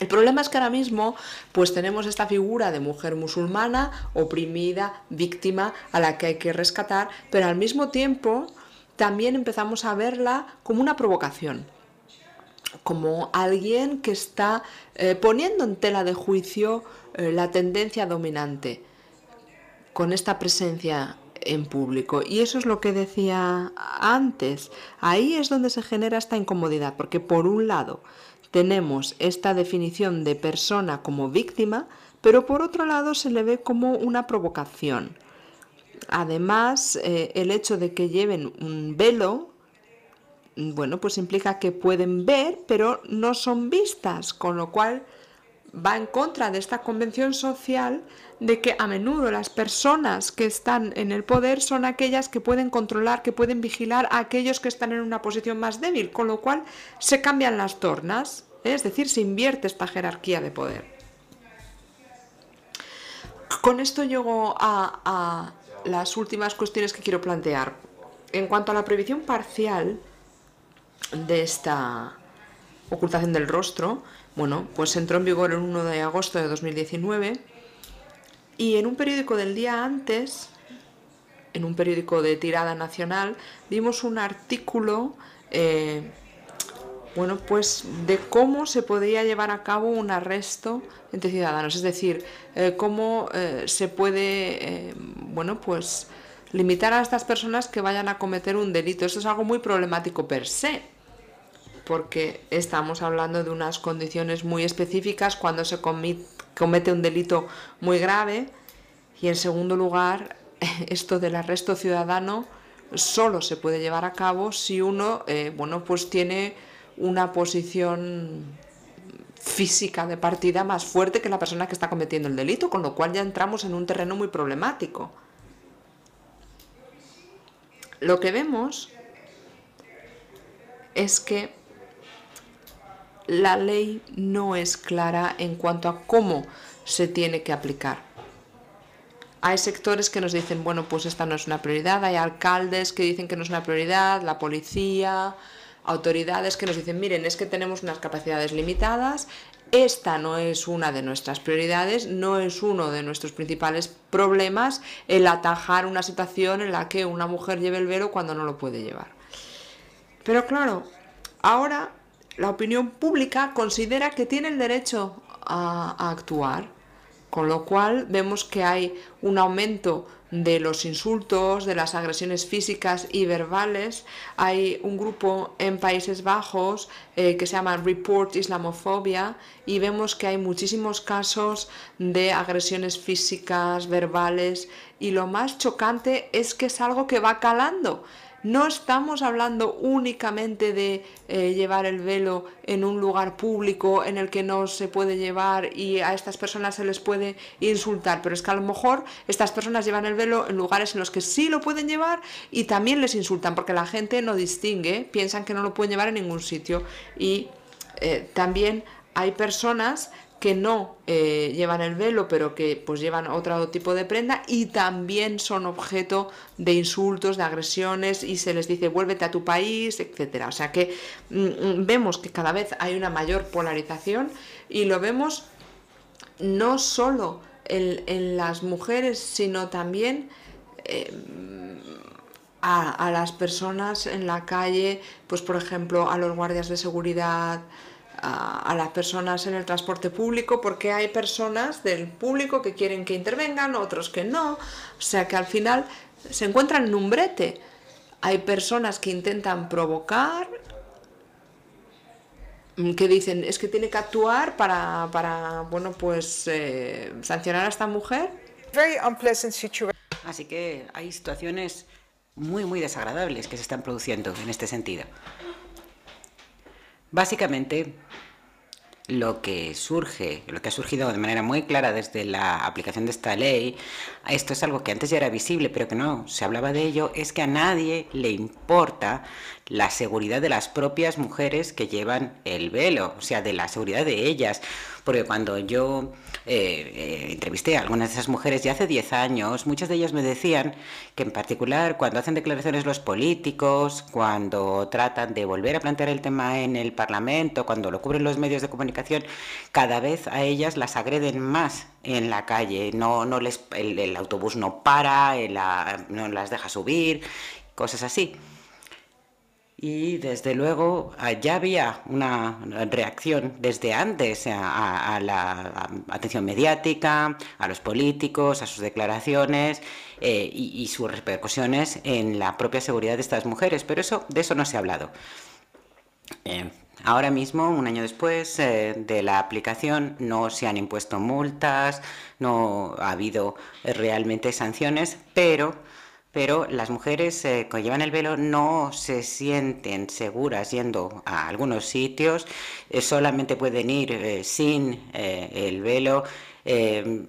El problema es que ahora mismo pues tenemos esta figura de mujer musulmana, oprimida, víctima, a la que hay que rescatar, pero al mismo tiempo también empezamos a verla como una provocación, como alguien que está eh, poniendo en tela de juicio eh, la tendencia dominante con esta presencia en público. Y eso es lo que decía antes. Ahí es donde se genera esta incomodidad, porque por un lado tenemos esta definición de persona como víctima, pero por otro lado se le ve como una provocación. Además, eh, el hecho de que lleven un velo, bueno, pues implica que pueden ver, pero no son vistas, con lo cual va en contra de esta convención social de que a menudo las personas que están en el poder son aquellas que pueden controlar, que pueden vigilar a aquellos que están en una posición más débil, con lo cual se cambian las tornas, ¿eh? es decir, se invierte esta jerarquía de poder. Con esto llego a, a las últimas cuestiones que quiero plantear. En cuanto a la prohibición parcial de esta ocultación del rostro, bueno, pues entró en vigor el 1 de agosto de 2019 y en un periódico del día antes, en un periódico de tirada nacional, vimos un artículo eh, bueno, pues de cómo se podría llevar a cabo un arresto entre ciudadanos, es decir, eh, cómo eh, se puede, bueno, pues limitar a estas personas que vayan a cometer un delito. Esto es algo muy problemático per se, porque estamos hablando de unas condiciones muy específicas cuando se comete un delito muy grave y en segundo lugar, esto del arresto ciudadano solo se puede llevar a cabo si uno, bueno, pues tiene una posición física de partida más fuerte que la persona que está cometiendo el delito, con lo cual ya entramos en un terreno muy problemático. Lo que vemos es que la ley no es clara en cuanto a cómo se tiene que aplicar. Hay sectores que nos dicen, bueno, pues esta no es una prioridad, hay alcaldes que dicen que no es una prioridad, la policía, autoridades que nos dicen, miren, es que tenemos unas capacidades limitadas, esta no es una de nuestras prioridades, no es uno de nuestros principales problemas el atajar una situación en la que una mujer lleve el velo cuando no lo puede llevar. Pero claro, ahora la opinión pública considera que tiene el derecho a, a actuar, con lo cual vemos que hay un aumento de los insultos, de las agresiones físicas y verbales. Hay un grupo en Países Bajos eh, que se llama Report Islamofobia y vemos que hay muchísimos casos de agresiones físicas, verbales y lo más chocante es que es algo que va calando. No estamos hablando únicamente de eh, llevar el velo en un lugar público en el que no se puede llevar y a estas personas se les puede insultar, pero es que a lo mejor estas personas llevan el velo en lugares en los que sí lo pueden llevar y también les insultan porque la gente no distingue, piensan que no lo pueden llevar en ningún sitio. Y eh, también hay personas que no eh, llevan el velo, pero que pues llevan otro tipo de prenda y también son objeto de insultos, de agresiones y se les dice vuélvete a tu país, etcétera. O sea que mm, mm, vemos que cada vez hay una mayor polarización y lo vemos no solo en, las mujeres, sino también eh, a, a las personas en la calle, pues por ejemplo a los guardias de seguridad, a, las personas en el transporte público porque hay personas del público que quieren que intervengan, otros que no. O sea que al final se encuentran en un brete. Hay personas que intentan provocar, que dicen es que tiene que actuar para, para bueno, pues eh, sancionar a esta mujer. Así que hay situaciones muy, muy desagradables que se están produciendo en este sentido. Básicamente, lo que surge, lo que ha surgido de manera muy clara desde la aplicación de esta ley, esto es algo que antes ya era visible, pero que no se hablaba de ello, es que a nadie le importa la seguridad de las propias mujeres que llevan el velo, o sea, de la seguridad de ellas. Porque cuando yo eh, eh, entrevisté a algunas de esas mujeres ya hace 10 años, muchas de ellas me decían que en particular cuando hacen declaraciones los políticos, cuando tratan de volver a plantear el tema en el Parlamento, cuando lo cubren los medios de comunicación, cada vez a ellas las agreden más en la calle. No, no les, el, autobús no para, no las deja subir, cosas así y desde luego ah, ya había una reacción desde antes a, la atención mediática, a los políticos, a sus declaraciones eh, y, sus repercusiones en la propia seguridad de estas mujeres, pero eso, de eso no se ha hablado. Eh, ahora mismo, un año después eh, de la aplicación, no se han impuesto multas, no ha habido realmente sanciones, pero pero las mujeres eh, que llevan el velo no se sienten seguras yendo a algunos sitios, eh, solamente pueden ir eh, sin el velo,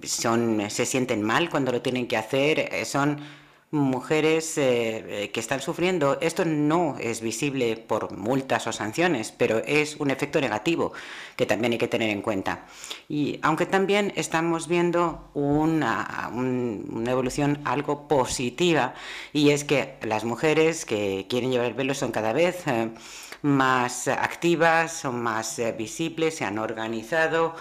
son, se sienten mal cuando lo tienen que hacer, son mujeres eh, eh, que están sufriendo. Esto no es visible por multas o sanciones, pero es un efecto negativo que también hay que tener en cuenta. Y aunque también estamos viendo una, una evolución algo positiva, y es que las mujeres que quieren llevar el velo son cada vez... Eh, más activas, son más eh, visibles, se han organizado.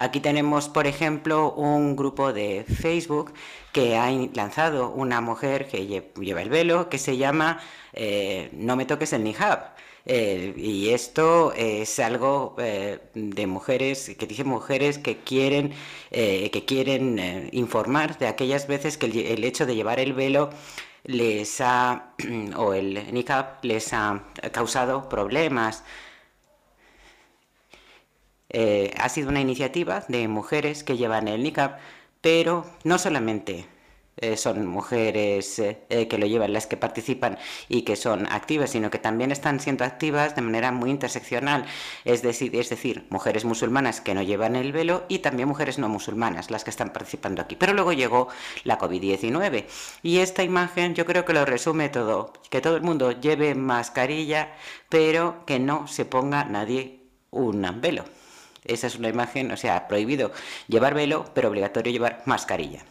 Aquí tenemos, por ejemplo, un grupo de Facebook que ha lanzado una mujer que lleva el velo que se llama eh, No me toques el hijab. Eh, y esto es algo eh, de mujeres, que dice mujeres que quieren, que quieren informar de aquellas veces que el, hecho de llevar el velo les ha, o el niqab les ha causado problemas. Ha sido una iniciativa de mujeres que llevan el niqab, pero no solamente eh, son mujeres eh, eh, que lo llevan, las que participan y que son activas, sino que también están siendo activas de manera muy interseccional, es decir, es decir, mujeres musulmanas que no llevan el velo y también mujeres no musulmanas, las que están participando aquí. Pero luego llegó la COVID-19 y esta imagen yo creo que lo resume todo, que todo el mundo lleve mascarilla, pero que no se ponga nadie un velo. Esa es una imagen, o sea, prohibido llevar velo, pero obligatorio llevar mascarilla.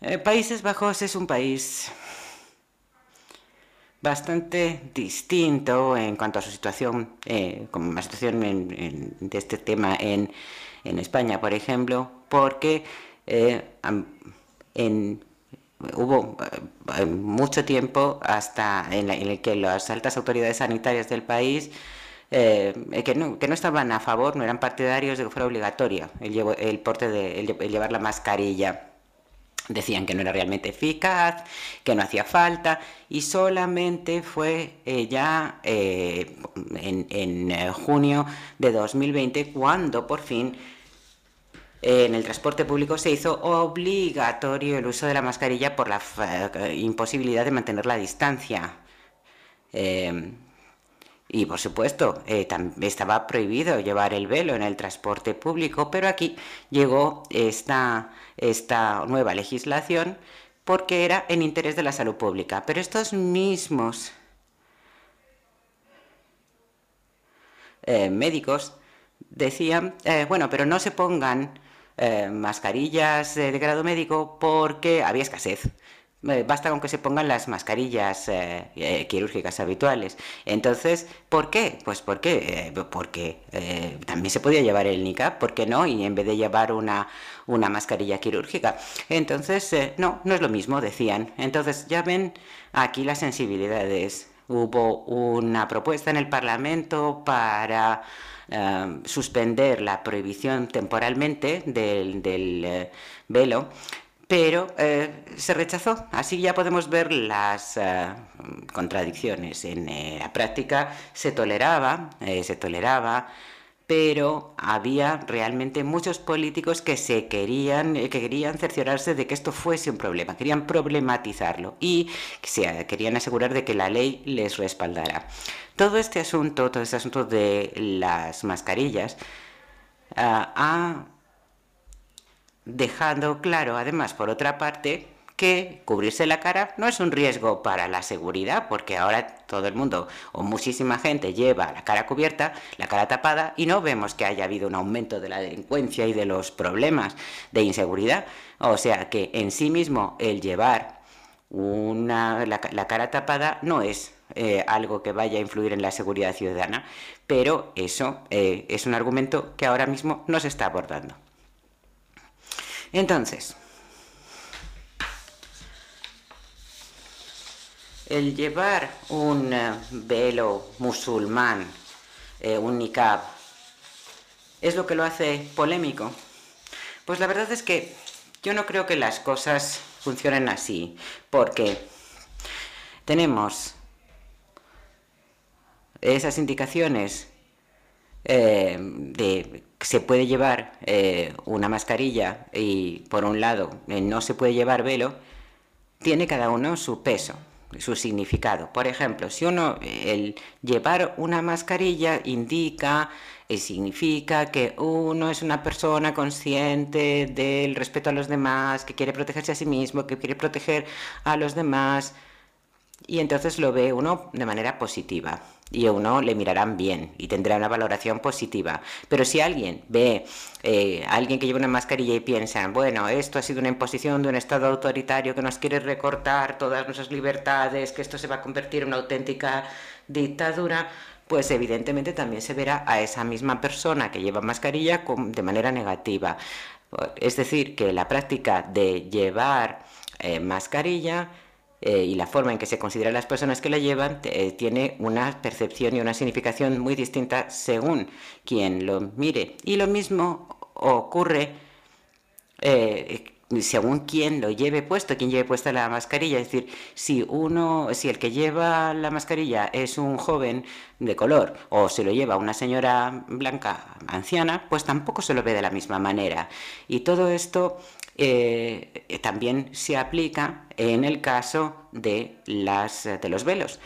Eh, Países Bajos es un país bastante distinto en cuanto a su situación, eh, como la situación de este tema en, España, por ejemplo, porque eh, hubo mucho tiempo hasta en, el que las altas autoridades sanitarias del país que, no, estaban a favor, no eran partidarios de que fuera obligatorio el, porte de llevar la mascarilla. Decían que no era realmente eficaz, que no hacía falta y solamente fue eh, ya eh, en, eh, junio de 2020 cuando por fin en el transporte público se hizo obligatorio el uso de la mascarilla por la imposibilidad de mantener la distancia. Y por supuesto, eh, estaba prohibido llevar el velo en el transporte público, pero aquí llegó esta, esta nueva legislación porque era en interés de la salud pública. Pero estos mismos eh, médicos decían, eh, bueno, pero no se pongan mascarillas de grado médico porque había escasez. Eh, basta con que se pongan las mascarillas eh, eh, quirúrgicas habituales. Entonces, ¿por qué? Pues porque, porque también se podía llevar el niqab, ¿por qué no? Y en vez de llevar una, una mascarilla quirúrgica. Entonces, no, no es lo mismo, decían. Entonces, ya ven aquí las sensibilidades. Hubo una propuesta en el Parlamento para suspender la prohibición temporalmente del velo pero eh, se rechazó. Así ya podemos ver las eh, contradicciones. En eh, la práctica se toleraba, se toleraba, pero había realmente muchos políticos que se querían, que querían cerciorarse de que esto fuese un problema, querían problematizarlo y se querían asegurar de que la ley les respaldara. Todo este asunto, todo este asunto de las mascarillas, ha dejando claro, además, por otra parte, que cubrirse la cara no es un riesgo para la seguridad, porque ahora todo el mundo o muchísima gente lleva la cara cubierta, la cara tapada, y no vemos que haya habido un aumento de la delincuencia y de los problemas de inseguridad. O sea que en sí mismo el llevar una, la, cara tapada no es eh, algo que vaya a influir en la seguridad ciudadana, pero eso eh, es un argumento que ahora mismo no se está abordando. Entonces, el llevar un eh, velo musulmán, eh, un niqab, ¿es lo que lo hace polémico? Pues la verdad es que yo no creo que las cosas funcionen así, porque tenemos esas indicaciones eh, de se puede llevar eh, una mascarilla y por un lado eh, no se puede llevar velo, tiene cada uno su peso, su significado. Por ejemplo, si uno, el llevar una mascarilla indica y significa que uno es una persona consciente del respeto a los demás, que quiere protegerse a sí mismo, que quiere proteger a los demás, y entonces lo ve uno de manera positiva y a uno le mirarán bien y tendrá una valoración positiva. Pero si alguien ve eh, a alguien que lleva una mascarilla y piensa, bueno, esto ha sido una imposición de un Estado autoritario que nos quiere recortar todas nuestras libertades, que esto se va a convertir en una auténtica dictadura, pues evidentemente también se verá a esa misma persona que lleva mascarilla de manera negativa. Es decir, que la práctica de llevar eh, mascarilla eh, y la forma en que se consideran las personas que la llevan eh, tiene una percepción y una significación muy distinta según quien lo mire. Y lo mismo ocurre eh, según quien lo lleve puesto, quien lleve puesta la mascarilla. Es decir, si uno, si el que lleva la mascarilla es un joven de color o se lo lleva una señora blanca anciana, pues tampoco se lo ve de la misma manera. Y todo esto eh, también se aplica en el caso de, las, de los velos.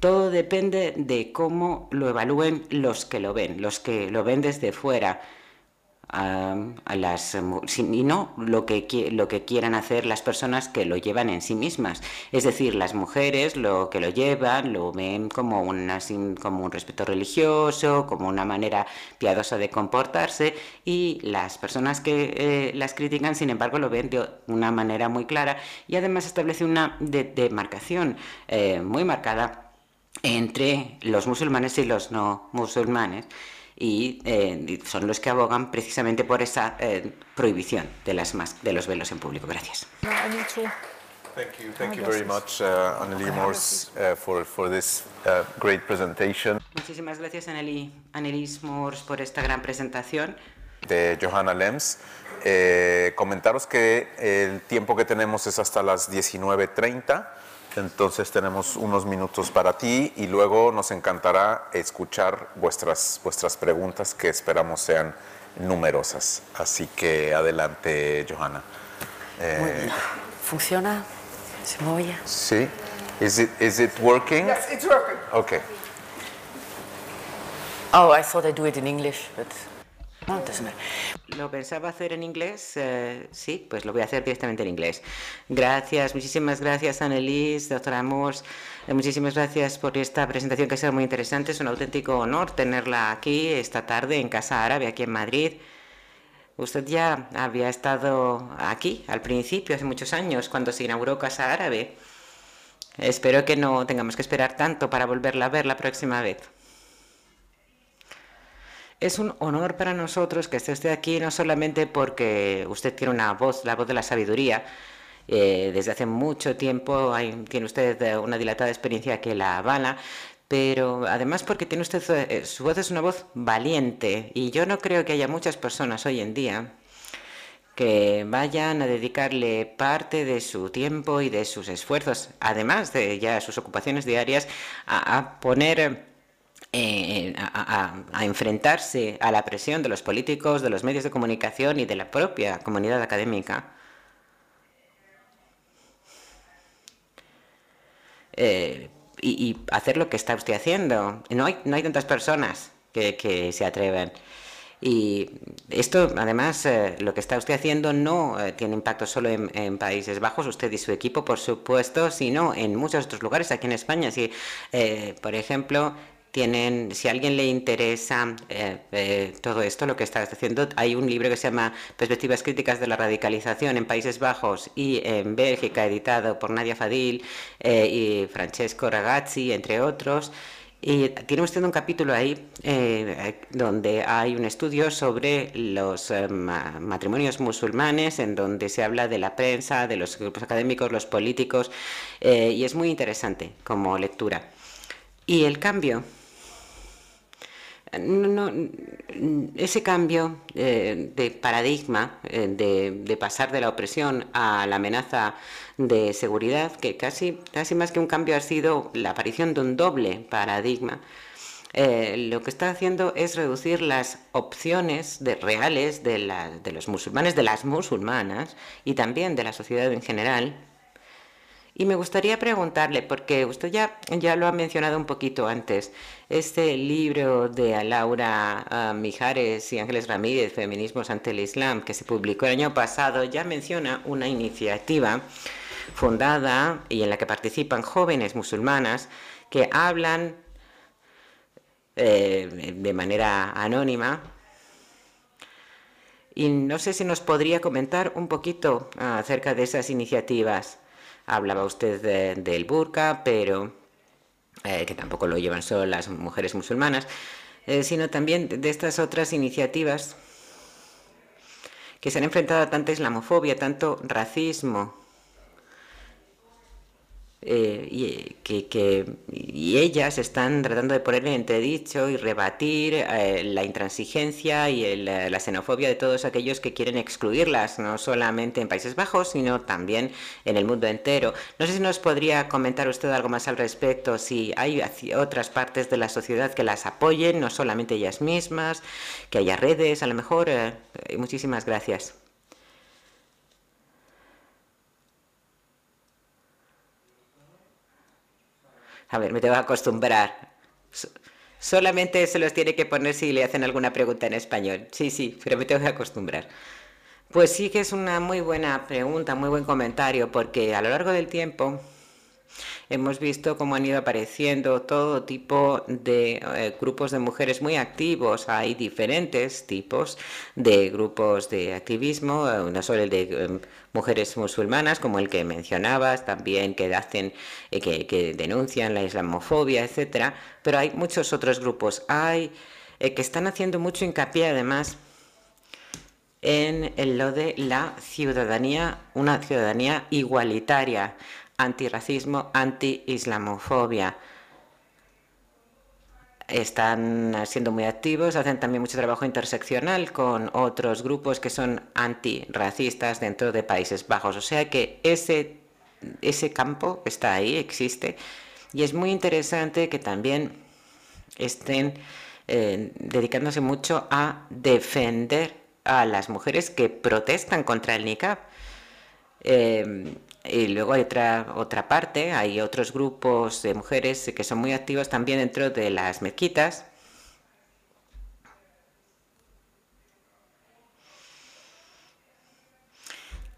Todo depende de cómo lo evalúen los que lo ven, los que lo ven desde fuera a, las y no lo que lo que quieran hacer las personas que lo llevan en sí mismas. Es decir las mujeres lo que lo llevan lo ven como una como un respeto religioso como una manera piadosa de comportarse y las personas que eh, las critican sin embargo lo ven de una manera muy clara y además establece una demarcación eh, muy marcada entre los musulmanes y los no musulmanes y eh, son los que abogan precisamente por esa eh, prohibición de, las de los velos en público. Gracias. Thank you, thank you very much, uh, Anneli Morse, uh, for, for this uh, great presentation. Muchísimas gracias, Annelies Morse, por esta gran presentación. De Johanna Lems. Eh, comentaros que el tiempo que tenemos es hasta las 19.30. Entonces tenemos unos minutos para ti y luego nos encantará escuchar vuestras, vuestras preguntas que esperamos sean numerosas. Así que adelante, Johanna. Eh, ¿Funciona? ¿Se mueve? Sí. Is it, is it working? Yes, it's working. Okay. Oh, I thought I'd do it in English, but lo pensaba hacer en inglés, eh, sí, pues lo voy a hacer directamente en inglés. Gracias, muchísimas gracias, Annelies, doctora Morse. Eh, muchísimas gracias por esta presentación que ha sido muy interesante. Es un auténtico honor tenerla aquí esta tarde en Casa Árabe, aquí en Madrid. Usted ya había estado aquí al principio, hace muchos años, cuando se inauguró Casa Árabe. Espero que no tengamos que esperar tanto para volverla a ver la próxima vez. Es un honor para nosotros que esté usted aquí, no solamente porque usted tiene una voz, la voz de la sabiduría, eh, desde hace mucho tiempo tiene usted una dilatada experiencia que la avala, pero además porque tiene usted, eh, su voz es una voz valiente y yo no creo que haya muchas personas hoy en día que vayan a dedicarle parte de su tiempo y de sus esfuerzos, además de ya sus ocupaciones diarias, a poner eh, a, enfrentarse a la presión de los políticos, de los medios de comunicación y de la propia comunidad académica. Eh, y, hacer lo que está usted haciendo. No hay, no hay tantas personas que, se atreven. Y esto, además, eh, lo que está usted haciendo no tiene impacto solo en, Países Bajos, usted y su equipo, por supuesto, sino en muchos otros lugares aquí en España. Si, por ejemplo, tienen, si a alguien le interesa eh, eh, todo esto, lo que estás haciendo, hay un libro que se llama Perspectivas críticas de la radicalización en Países Bajos y en Bélgica, editado por Nadia Fadil eh, y Francesco Ragazzi, entre otros. Y tiene usted un capítulo ahí donde hay un estudio sobre los matrimonios musulmanes, en donde se habla de la prensa, de los grupos académicos, los políticos, y es muy interesante como lectura. Y el cambio no, ese cambio eh, de paradigma, eh, de, pasar de la opresión a la amenaza de seguridad, que casi, casi más que un cambio ha sido la aparición de un doble paradigma, eh, lo que está haciendo es reducir las opciones de, reales de los musulmanes, de las musulmanas y también de la sociedad en general, y me gustaría preguntarle, porque usted ya, ya lo ha mencionado un poquito antes, este libro de Laura ah, Mijares y Ángeles Ramírez, Feminismos ante el Islam, que se publicó el año pasado, ya menciona una iniciativa fundada y en la que participan jóvenes musulmanas que hablan eh, de manera anónima y no sé si nos podría comentar un poquito acerca de esas iniciativas. Hablaba usted del burka, pero eh, que tampoco lo llevan solo las mujeres musulmanas, eh, sino también de estas otras iniciativas que se han enfrentado a tanta islamofobia, tanto racismo, eh, y, que, y ellas están tratando de poner en entredicho y rebatir eh, la intransigencia y la xenofobia de todos aquellos que quieren excluirlas, no solamente en Países Bajos, sino también en el mundo entero. No sé si nos podría comentar usted algo más al respecto, si hay otras partes de la sociedad que las apoyen, no solamente ellas mismas, que haya redes, a lo mejor. Eh, muchísimas gracias. A ver, me tengo que acostumbrar. Solamente se los tiene que poner si le hacen alguna pregunta en español. Sí, sí, pero me tengo que acostumbrar. Pues sí que es una muy buena pregunta, muy buen comentario, porque a lo largo del tiempo hemos visto cómo han ido apareciendo todo tipo de eh, grupos de mujeres muy activos. Hay diferentes tipos de grupos de activismo, eh, no solo el de em, mujeres musulmanas, como el que mencionabas, también que hacen, eh, que, denuncian la islamofobia, etcétera, pero hay muchos otros grupos. Hay que están haciendo mucho hincapié además en lo de la ciudadanía, una ciudadanía igualitaria antirracismo, anti-islamofobia. Están siendo muy activos, hacen también mucho trabajo interseccional con otros grupos que son antirracistas dentro de Países Bajos. O sea que ese, ese campo está ahí, existe. Y es muy interesante que también estén eh, dedicándose mucho a defender a las mujeres que protestan contra el niqab. Eh, y luego hay otra, otra parte, hay otros grupos de mujeres que son muy activos también dentro de las mezquitas.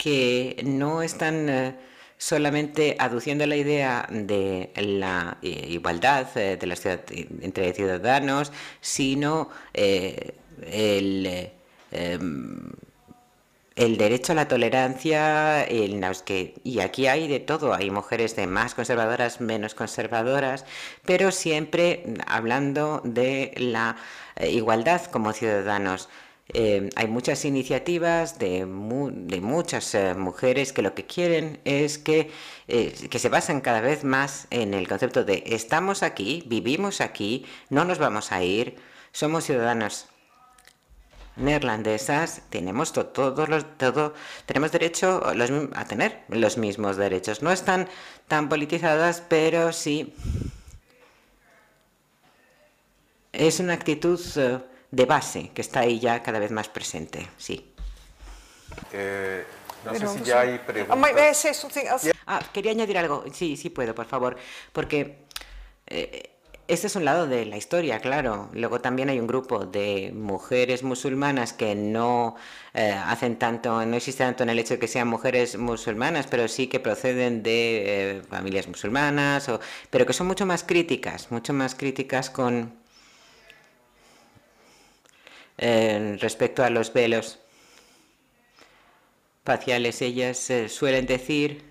que no están eh, solamente aduciendo la idea de la eh, igualdad eh, de la ciudad, entre ciudadanos, sino el em, el derecho a la tolerancia, y aquí hay de todo, hay mujeres de más conservadoras, menos conservadoras, pero siempre hablando de la eh, igualdad como ciudadanos. Eh, hay muchas iniciativas de, de muchas eh, mujeres que lo que quieren es que, que se basan cada vez más en el concepto de estamos aquí, vivimos aquí, no nos vamos a ir, somos ciudadanos neerlandesas tenemos todos los, todo, tenemos derecho a tener los mismos derechos. No están tan politizadas, pero sí es una actitud eh, de base que está ahí ya cada vez más presente. Sí. Eh, no sé si ya hay preguntas. Ah, quería añadir algo. Sí, sí puedo, por favor. Porque eh, este es un lado de la historia, claro. Luego también hay un grupo de mujeres musulmanas que no eh, hacen tanto, no existe tanto en el hecho de que sean mujeres musulmanas, pero sí que proceden de eh, familias musulmanas, pero que son mucho más críticas, mucho más críticas con eh, respecto a los velos faciales. Ellas suelen decir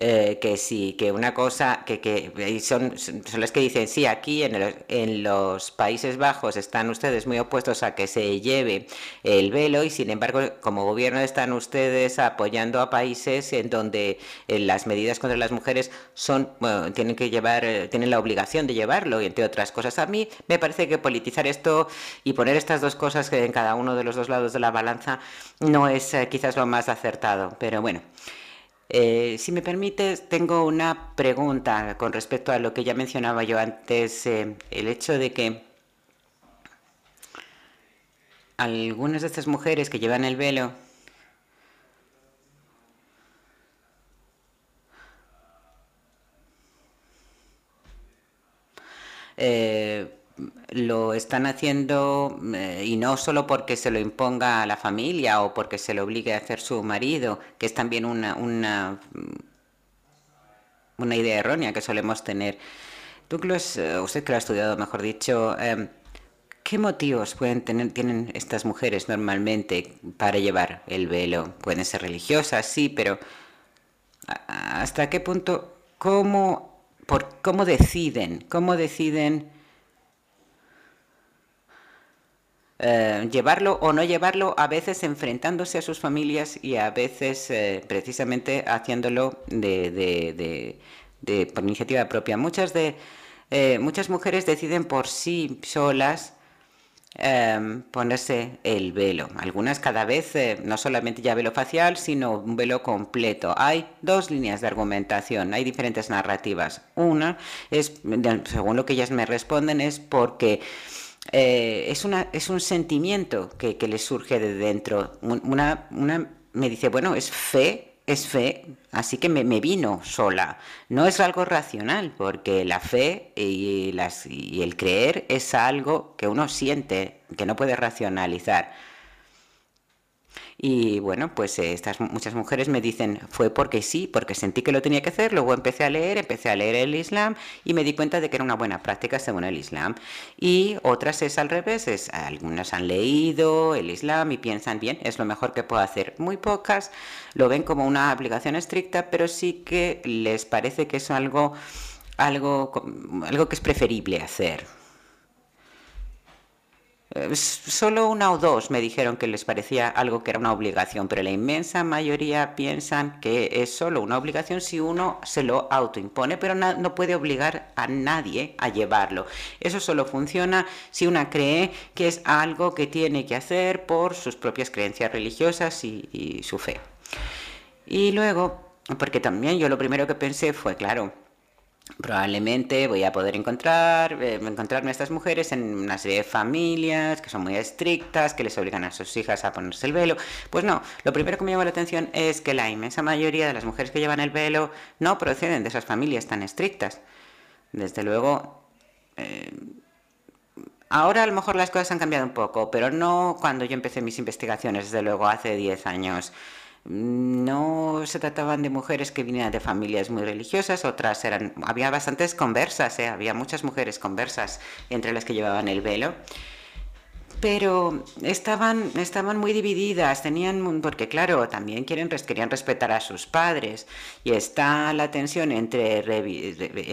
Eh, que sí, que una cosa, que, que son, son las que dicen, sí, aquí en, en los Países Bajos están ustedes muy opuestos a que se lleve el velo y sin embargo como gobierno están ustedes apoyando a países en donde eh, las medidas contra las mujeres son, bueno, tienen que llevar, eh, tienen la obligación de llevarlo y entre otras cosas. A mí me parece que politizar esto y poner estas dos cosas en cada uno de los dos lados de la balanza no es quizás lo más acertado, pero bueno. Eh, si me permites, tengo una pregunta con respecto a lo que ya mencionaba yo antes, eh, el hecho de que algunas de estas mujeres que llevan el velo eh, lo están haciendo eh, y no solo porque se lo imponga a la familia o porque se lo obligue a hacer su marido, que es también una, una, una idea errónea que solemos tener. Douglas, eh, usted que lo ha estudiado, mejor dicho, em, ¿qué motivos pueden tener, tienen estas mujeres normalmente para llevar el velo? Pueden ser religiosas, sí, pero hasta qué punto, cómo, por, cómo deciden, cómo deciden eh, llevarlo o no llevarlo, a veces enfrentándose a sus familias y a veces eh, precisamente haciéndolo de, por iniciativa propia. Muchas, de, eh, muchas mujeres deciden por sí solas ponerse el velo. Algunas cada vez, no solamente ya velo facial, sino un velo completo. Hay dos líneas de argumentación, hay diferentes narrativas. Una es, según lo que ellas me responden, es porque eh, es, una, es un sentimiento que, que les surge de dentro. Una, una me dice, bueno, es fe es fe, así que me, vino sola. No es algo racional, porque la fe y, las, y el creer es algo que uno siente, que no puede racionalizar. Y bueno, pues eh, estas muchas mujeres me dicen, fue porque sí, porque sentí que lo tenía que hacer, luego empecé a leer, empecé a leer el Islam y me di cuenta de que era una buena práctica según el Islam. Y otras es al revés, es, algunas han leído el Islam y piensan, bien, es lo mejor que puedo hacer. Muy pocas lo ven como una obligación estricta, pero sí que les parece que es algo, algo, algo que es preferible hacer. Eh, solo una o dos me dijeron que les parecía algo que era una obligación, pero la inmensa mayoría piensan que es solo una obligación si uno se lo autoimpone, pero no, puede obligar a nadie a llevarlo. Eso solo funciona si una cree que es algo que tiene que hacer por sus propias creencias religiosas y su fe. Y luego, porque también yo lo primero que pensé fue, claro, probablemente voy a poder encontrar, eh, encontrarme a estas mujeres en una serie de familias que son muy estrictas, que les obligan a sus hijas a ponerse el velo. Pues no, lo primero que me llama la atención es que la inmensa mayoría de las mujeres que llevan el velo no proceden de esas familias tan estrictas. Desde luego, eh, ahora a lo mejor las cosas han cambiado un poco, pero no cuando yo empecé mis investigaciones, desde luego hace 10 años. No se trataban de mujeres que vinieran de familias muy religiosas, otras eran, había bastantes conversas, ¿eh? había muchas mujeres conversas entre las que llevaban el velo pero estaban, estaban muy divididas, tenían, porque claro, también quieren, querían respetar a sus padres y está la tensión entre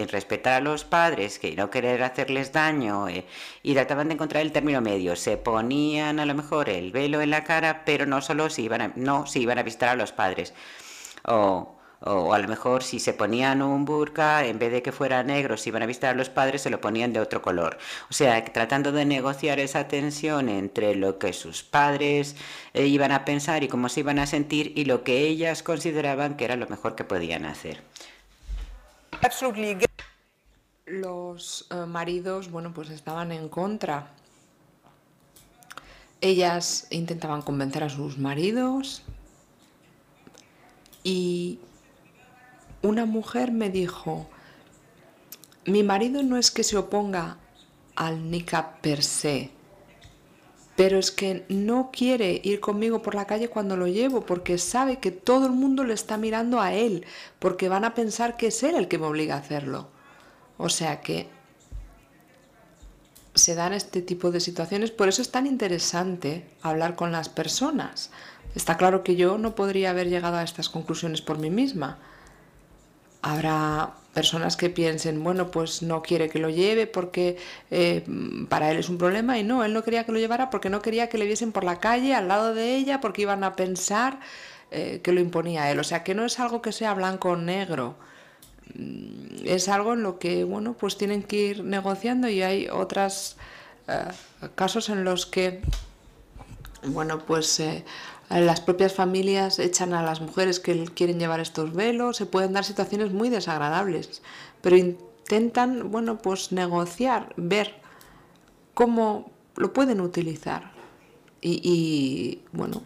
respetar a los padres que no querer hacerles daño eh, y trataban de encontrar el término medio. Se ponían a lo mejor el velo en la cara, pero no solo si iban a, no si iban a visitar a los padres. O, o a lo mejor si se ponían un burka, en vez de que fuera negro, si iban a visitar a los padres, se lo ponían de otro color. O sea, tratando de negociar esa tensión entre lo que sus padres eh, iban a pensar y cómo se iban a sentir y lo que ellas consideraban que era lo mejor que podían hacer. Los eh, maridos, bueno, pues estaban en contra. Ellas intentaban convencer a sus maridos y una mujer me dijo, mi marido no es que se oponga al nika per se, pero es que no quiere ir conmigo por la calle cuando lo llevo porque sabe que todo el mundo le está mirando a él, porque van a pensar que es él el que me obliga a hacerlo. O sea que se dan este tipo de situaciones, por eso es tan interesante hablar con las personas. Está claro que yo no podría haber llegado a estas conclusiones por mí misma Habrá personas que piensen, bueno, pues no quiere que lo lleve porque eh, para él es un problema y no, él no quería que lo llevara porque no quería que le viesen por la calle al lado de ella porque iban a pensar eh, que lo imponía él. O sea, que no es algo que sea blanco o negro. Mm, es algo en lo que, bueno, pues tienen que ir negociando y hay otros eh, casos en los que, bueno, pues las propias familias echan a las mujeres que quieren llevar estos velos, se pueden dar situaciones muy desagradables, pero intentan, bueno, pues negociar, ver cómo lo pueden utilizar. Y, y bueno,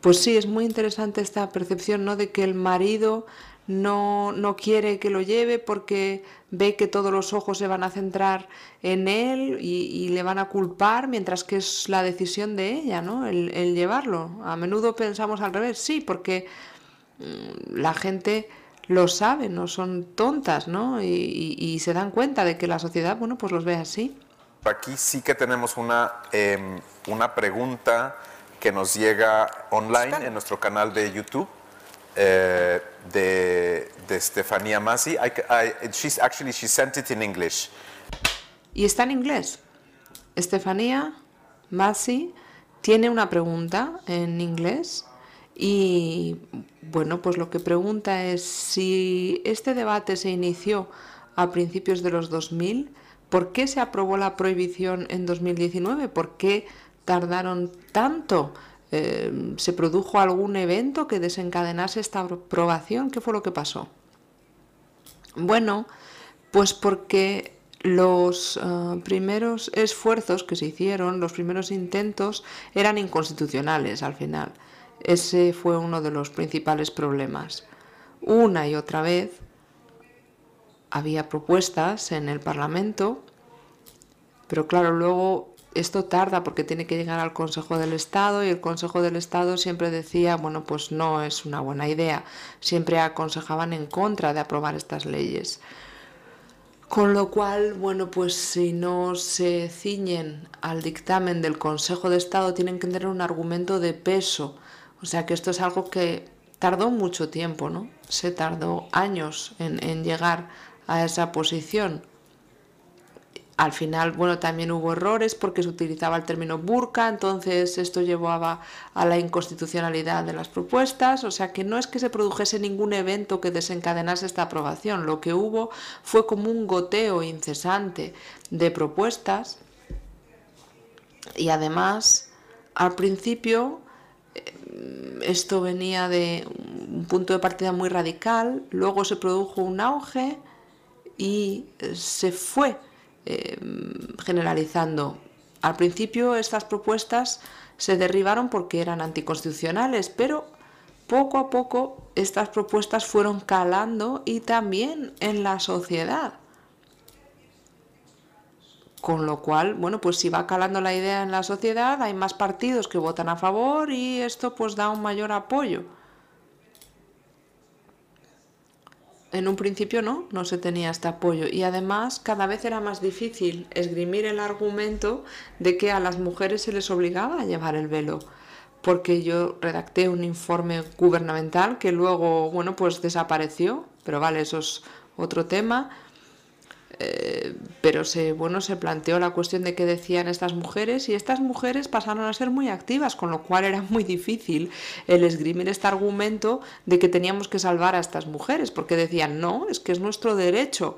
pues sí, es muy interesante esta percepción, ¿no? De que el marido no, no quiere que lo lleve porque ve que todos los ojos se van a centrar en él y, le van a culpar, mientras que es la decisión de ella, ¿no? El, llevarlo. A menudo pensamos al revés, sí, porque mm, la gente lo sabe, no son tontas, ¿no? Y, se dan cuenta de que la sociedad, bueno, pues los ve así. Aquí sí que tenemos una, em, una pregunta que nos llega online en nuestro canal de YouTube eh, de, de Stefania Masi. I, I, she's, actually, she sent it in English. Y está en inglés. Estefanía Masi tiene una pregunta en inglés y bueno, pues lo que pregunta es si este debate se inició a principios de los 2000, ¿por qué se aprobó la prohibición en 2019? ¿Por qué tardaron tanto? Eh, ¿Se produjo algún evento que desencadenase esta aprobación? ¿Qué fue lo que pasó? Bueno, pues porque los eh, primeros esfuerzos que se hicieron, los primeros intentos, eran inconstitucionales al final. Ese fue uno de los principales problemas. Una y otra vez había propuestas en el Parlamento, pero claro, luego esto tarda porque tiene que llegar al Consejo del Estado y el Consejo del Estado siempre decía, bueno, pues no es una buena idea, siempre aconsejaban en contra de aprobar estas leyes. Con lo cual, bueno, pues si no se ciñen al dictamen del Consejo de Estado, tienen que tener un argumento de peso. O sea que esto es algo que tardó mucho tiempo, ¿no? Se tardó años en, en llegar a esa posición. Al final, bueno, también hubo errores porque se utilizaba el término burka, entonces esto llevaba a la inconstitucionalidad de las propuestas, o sea que no es que se produjese ningún evento que desencadenase esta aprobación, lo que hubo fue como un goteo incesante de propuestas y además al principio eh, esto venía de un punto de partida muy radical, luego se produjo un auge y se fue eh, generalizando. Al principio estas propuestas se derribaron porque eran anticonstitucionales, pero poco a poco estas propuestas fueron calando y también en la sociedad. Con lo cual, bueno, pues si va calando la idea en la sociedad, hay más partidos que votan a favor y esto pues da un mayor apoyo. En un principio no, no se tenía este apoyo. Y además cada vez era más difícil esgrimir el argumento de que a las mujeres se les obligaba a llevar el velo, porque yo redacté un informe gubernamental que luego, bueno, pues desapareció, pero vale, eso es otro tema eh, pero se, bueno, se planteó la cuestión de qué decían estas mujeres y estas mujeres pasaron a ser muy activas, con lo cual era muy difícil el esgrimir este argumento de que teníamos que salvar a estas mujeres, porque decían, no, es que es nuestro derecho,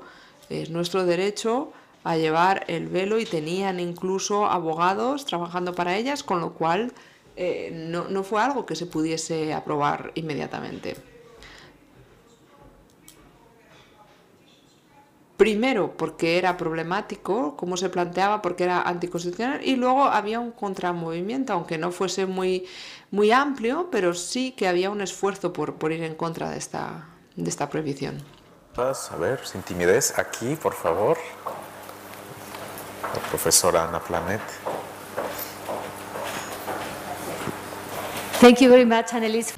es nuestro derecho a llevar el velo y tenían incluso abogados trabajando para ellas, con lo cual eh, no, no fue algo que se pudiese aprobar inmediatamente. Primero porque era problemático, como se planteaba, porque era anticonstitucional, y luego había un contramovimiento, aunque no fuese muy, muy amplio, pero sí que había un esfuerzo por, por ir en contra de esta, de esta prohibición. A ver, sin timidez, aquí, por favor. La profesora Ana Planet. Thank you very much, Annelies.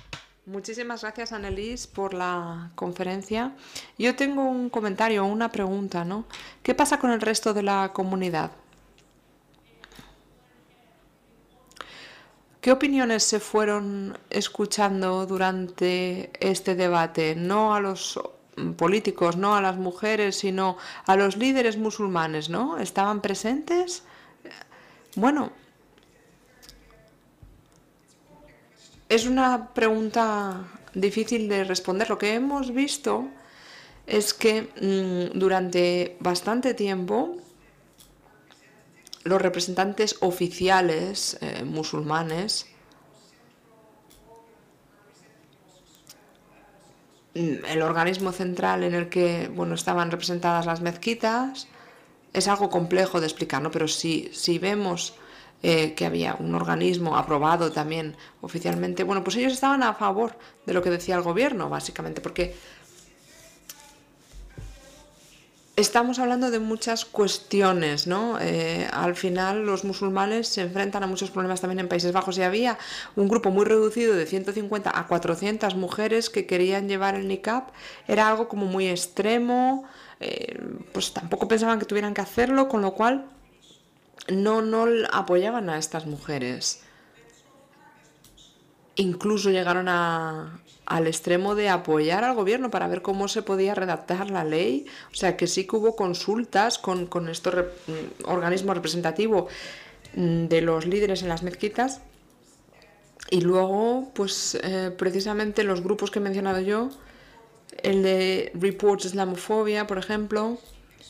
Muchísimas gracias, Annelies, por la conferencia. Yo tengo un comentario, una pregunta, ¿no? ¿Qué pasa con el resto de la comunidad? ¿Qué opiniones se fueron escuchando durante este debate? No a los políticos, no a las mujeres, sino a los líderes musulmanes, ¿no? ¿Estaban presentes? Bueno, Es una pregunta difícil de responder. Lo que hemos visto es que mm, durante bastante tiempo los representantes oficiales eh, musulmanes mm, el organismo central en el que bueno, estaban representadas las mezquitas es algo complejo de explicar, ¿no? pero si, si vemos eh, que había un organismo aprobado también oficialmente, bueno, pues ellos estaban a favor de lo que decía el gobierno, básicamente, porque estamos hablando de muchas cuestiones, ¿no? Eh, al final los musulmanes se enfrentan a muchos problemas también en Países Bajos y había un grupo muy reducido de 150 a 400 mujeres que querían llevar el niqab, era algo como muy extremo, eh, pues tampoco pensaban que tuvieran que hacerlo, con lo cual no, no apoyaban a estas mujeres. incluso llegaron al extremo de apoyar al gobierno para ver cómo se podía redactar la ley. O sea que sí que hubo consultas con, con este mm, organismo representativo mm, de los líderes en las mezquitas. Y luego, pues eh, precisamente los grupos que he mencionado yo, el de Reports Islamofobia, por ejemplo,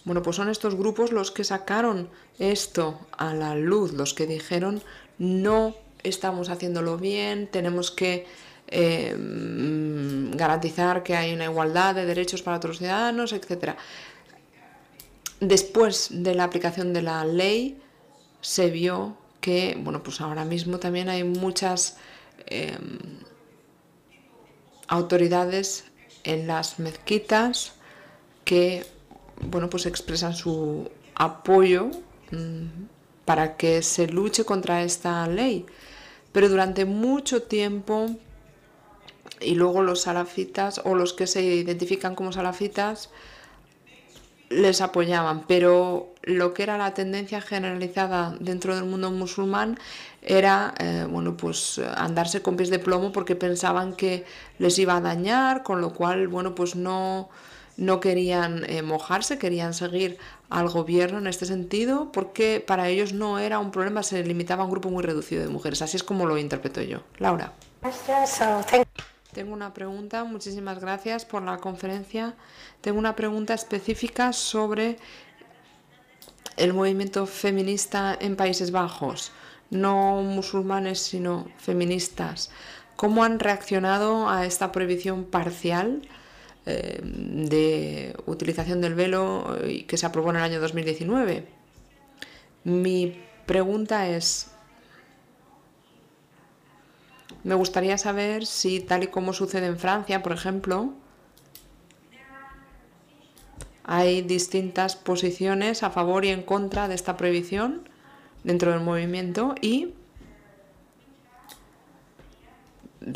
bueno, pues son estos grupos los que sacaron esto a la luz, los que dijeron no estamos haciéndolo bien, tenemos que eh, garantizar que hay una igualdad de derechos para los ciudadanos, etc. Después de la aplicación de la ley se vio que, bueno, pues ahora mismo también hay muchas em, autoridades en las mezquitas que, bueno, pues expresan su apoyo mm, para que se luche contra esta ley. Pero durante mucho tiempo, y luego los salafitas o los que se identifican como salafitas, les apoyaban, pero lo que era la tendencia generalizada dentro del mundo musulmán era eh, bueno pues andarse con pies de plomo porque pensaban que les iba a dañar, con lo cual bueno pues no no querían eh, mojarse, querían seguir al gobierno en este sentido, porque para ellos no era un problema, se limitaba a un grupo muy reducido de mujeres. Así es como lo interpreto yo. Laura. Tengo una pregunta, muchísimas gracias por la conferencia. Tengo una pregunta específica sobre el movimiento feminista en Países Bajos, no musulmanes, sino feministas. ¿Cómo han reaccionado a esta prohibición parcial? Eh, de utilización del velo eh, que se aprobó en el año 2019. Mi pregunta es, me gustaría saber si tal y como sucede en Francia, por ejemplo, hay distintas posiciones a favor y en contra de esta prohibición dentro del movimiento y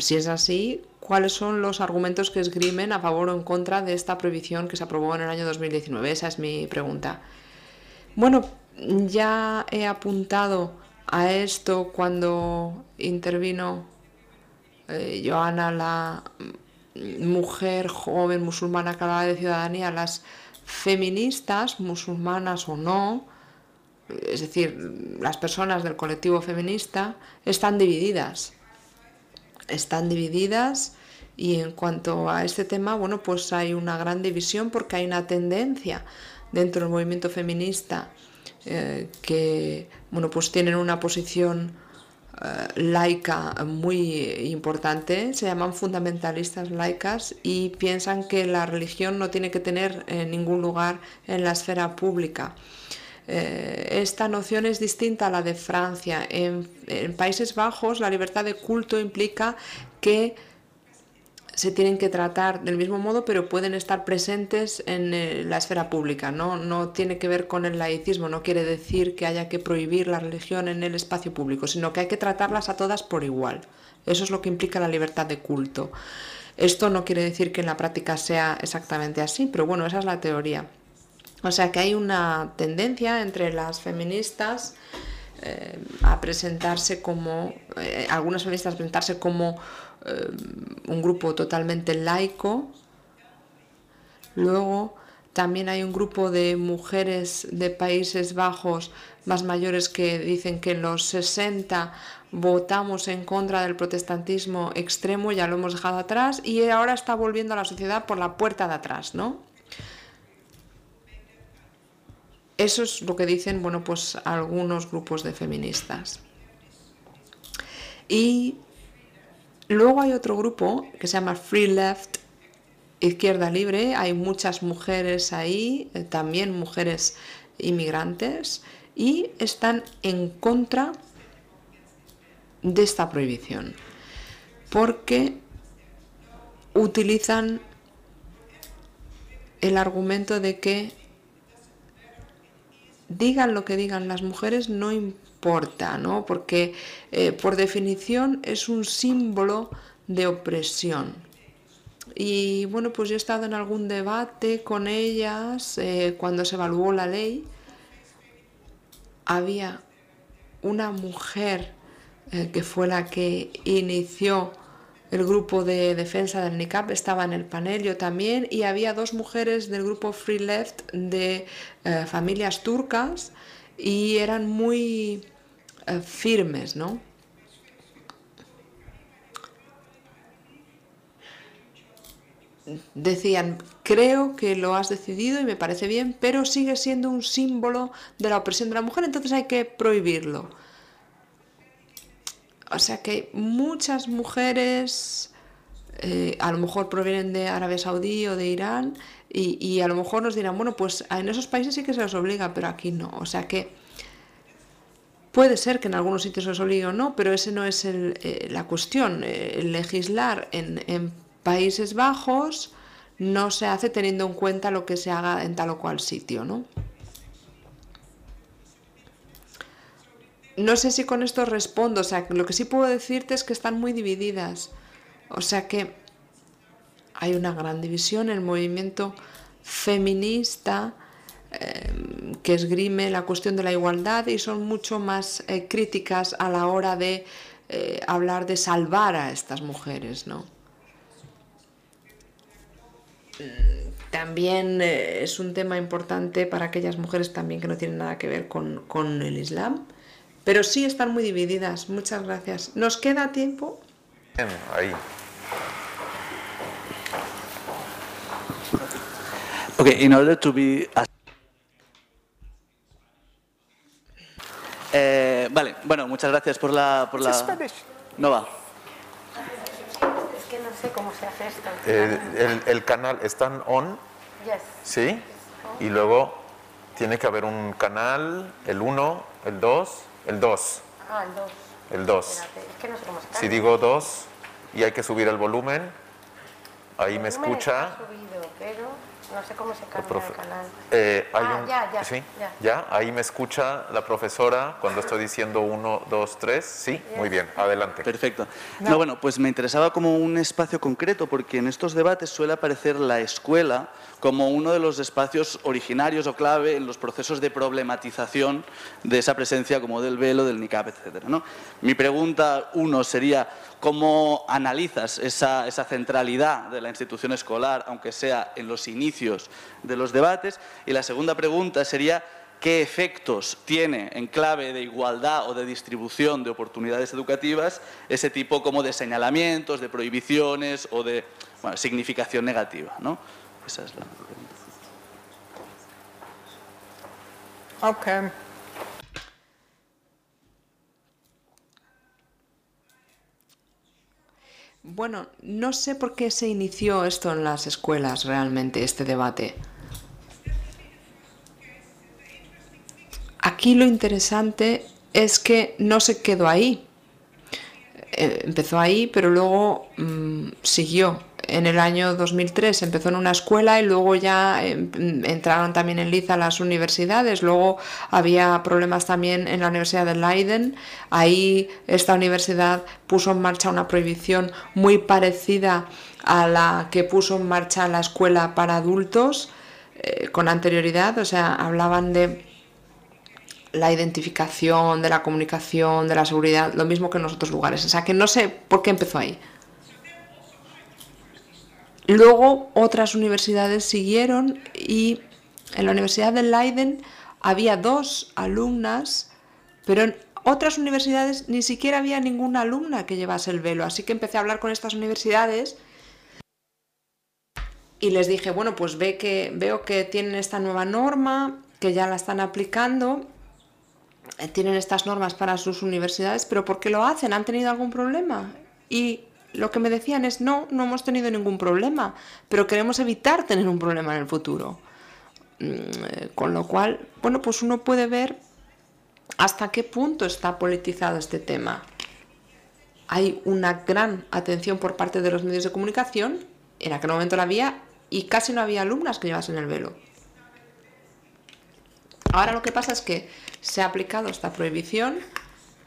si es así, cuáles son los argumentos que esgrimen a favor o en contra de esta prohibición que se aprobó en el año 2019. Esa es mi pregunta. Bueno, ya he apuntado a esto cuando intervino eh, Joana, la mujer joven musulmana que de ciudadanía, las feministas, musulmanas o no, es decir, las personas del colectivo feminista, están divididas están divididas y en cuanto a este tema, bueno, pues hay una gran división porque hay una tendencia dentro del movimiento feminista eh, que, bueno, pues tienen una posición eh, laica muy importante, se llaman fundamentalistas laicas y piensan que la religión no tiene que tener eh, ningún lugar en la esfera pública. Eh, esta noción es distinta a la de Francia. En, Países Bajos la libertad de culto implica que se tienen que tratar del mismo modo, pero pueden estar presentes en eh, la esfera pública. ¿no? no tiene que ver con el laicismo, no quiere decir que haya que prohibir la religión en el espacio público, sino que hay que tratarlas a todas por igual. Eso es lo que implica la libertad de culto. Esto no quiere decir que en la práctica sea exactamente así, pero bueno, esa es la teoría. O sea que hay una tendencia entre las feministas eh, a presentarse como, eh, algunas feministas a presentarse como eh, un grupo totalmente laico. Luego también hay un grupo de mujeres de Países Bajos más mayores que dicen que en los 60 votamos en contra del protestantismo extremo, ya lo hemos dejado atrás y ahora está volviendo a la sociedad por la puerta de atrás, ¿no? Eso es lo que dicen, bueno, pues algunos grupos de feministas. Y luego hay otro grupo que se llama Free Left, Izquierda Libre. Hay muchas mujeres ahí, eh, también mujeres inmigrantes, y están en contra de esta prohibición, porque utilizan el argumento de que digan lo que digan las mujeres no importa, ¿no? Porque eh, por definición es un símbolo de opresión. Y bueno, pues yo he estado en algún debate con ellas eh, cuando se evaluó la ley. Había una mujer eh, que fue la que inició el grupo de defensa del niqab estaba en el panel, yo también, y había dos mujeres del grupo Free Left de eh, familias turcas y eran muy eh, firmes, ¿no? Decían, creo que lo has decidido y me parece bien, pero sigue siendo un símbolo de la opresión de la mujer, entonces hay que prohibirlo. O sea que muchas mujeres eh, a lo mejor provienen de Arabia Saudí o de Irán y, a lo mejor nos dirán, bueno, pues en esos países sí que se les obliga, pero aquí no. O sea que puede ser que en algunos sitios se les obligue o no, pero ese no es eh, la cuestión. Eh, legislar en, en Países Bajos no se hace teniendo en cuenta lo que se haga en tal o cual sitio, ¿no? No sé si con esto respondo, o sea, lo que sí puedo decirte es que están muy divididas. O sea que hay una gran división, el movimiento feminista eh, que esgrime la cuestión de la igualdad y son mucho más eh, críticas a la hora de eh, hablar de salvar a estas mujeres, ¿no? Mm, también es un tema importante para aquellas mujeres también que no tienen nada que ver con el Islam pero sí están muy divididas. Muchas gracias. ¿Nos queda tiempo? Bien, ahí. Okay, in order to be eh, vale, bueno, muchas gracias por la... Por la... No va. Es que no sé cómo se hace esto. El, el, el canal, ¿están on? Yes. ¿Sí? Y luego tiene que haber un canal, el 1, el 2, el 2. Ah, el 2. El 2. Espérate, es que no sé cómo se Si digo 2 y hay que subir el volumen, ahí me El volumen escucha. No sé cómo se cambia profe- el canal. Eh, hay Ah, un- ya, ya, ¿sí? ya. ¿Ya? Ahí me escucha la profesora cuando estoy diciendo 1, 2, 3. Sí, muy bien, adelante. Perfecto. No, bueno, pues me interesaba como un espacio concreto, porque en estos debates suele aparecer la escuela como uno de los espacios originarios o clave en los procesos de problematización de esa presencia como del velo, del niqab, etc. ¿no? Mi pregunta, uno, sería cómo analizas esa, centralidad de la institución escolar, aunque sea en los inicios de los debates. Y la segunda pregunta sería qué efectos tiene en clave de igualdad o de distribución de oportunidades educativas ese tipo como de señalamientos, de prohibiciones o de significación negativa. ¿no? Esa es la pregunta. Okay. Bueno, no sé por qué se inició esto en las escuelas realmente, este debate. Aquí lo interesante es que no se quedó ahí. Eh, empezó ahí, pero luego mm, siguió. En el año 2003 empezó en una escuela y luego ya em, entraron también en liza las universidades. Luego había problemas también en la Universidad de Leiden. Ahí esta universidad puso en marcha una prohibición muy parecida a la que puso en marcha la escuela para adultos eh, con anterioridad. O sea, hablaban de la identificación, de la comunicación, de la seguridad, lo mismo que en los otros lugares. O sea que no sé por qué empezó ahí. Luego otras universidades siguieron y en la Universidad de Leiden había dos alumnas, pero en otras universidades ni siquiera había ninguna alumna que llevase el velo. Así que empecé a hablar con estas universidades y les dije, bueno, pues que, veo que tienen esta nueva norma, que ya la están aplicando, eh, tienen estas normas para sus universidades, pero ¿por qué lo hacen? ¿Han tenido algún problema? Y lo que me decían es, no, no hemos tenido ningún problema, pero queremos evitar tener un problema en el futuro. Mm, Con lo cual, bueno, pues uno puede ver hasta qué punto está politizado este tema. Hay una gran atención por parte de los medios de comunicación, en aquel momento la había, y casi no había alumnas que llevasen el velo. Ahora lo que pasa es que se ha aplicado esta prohibición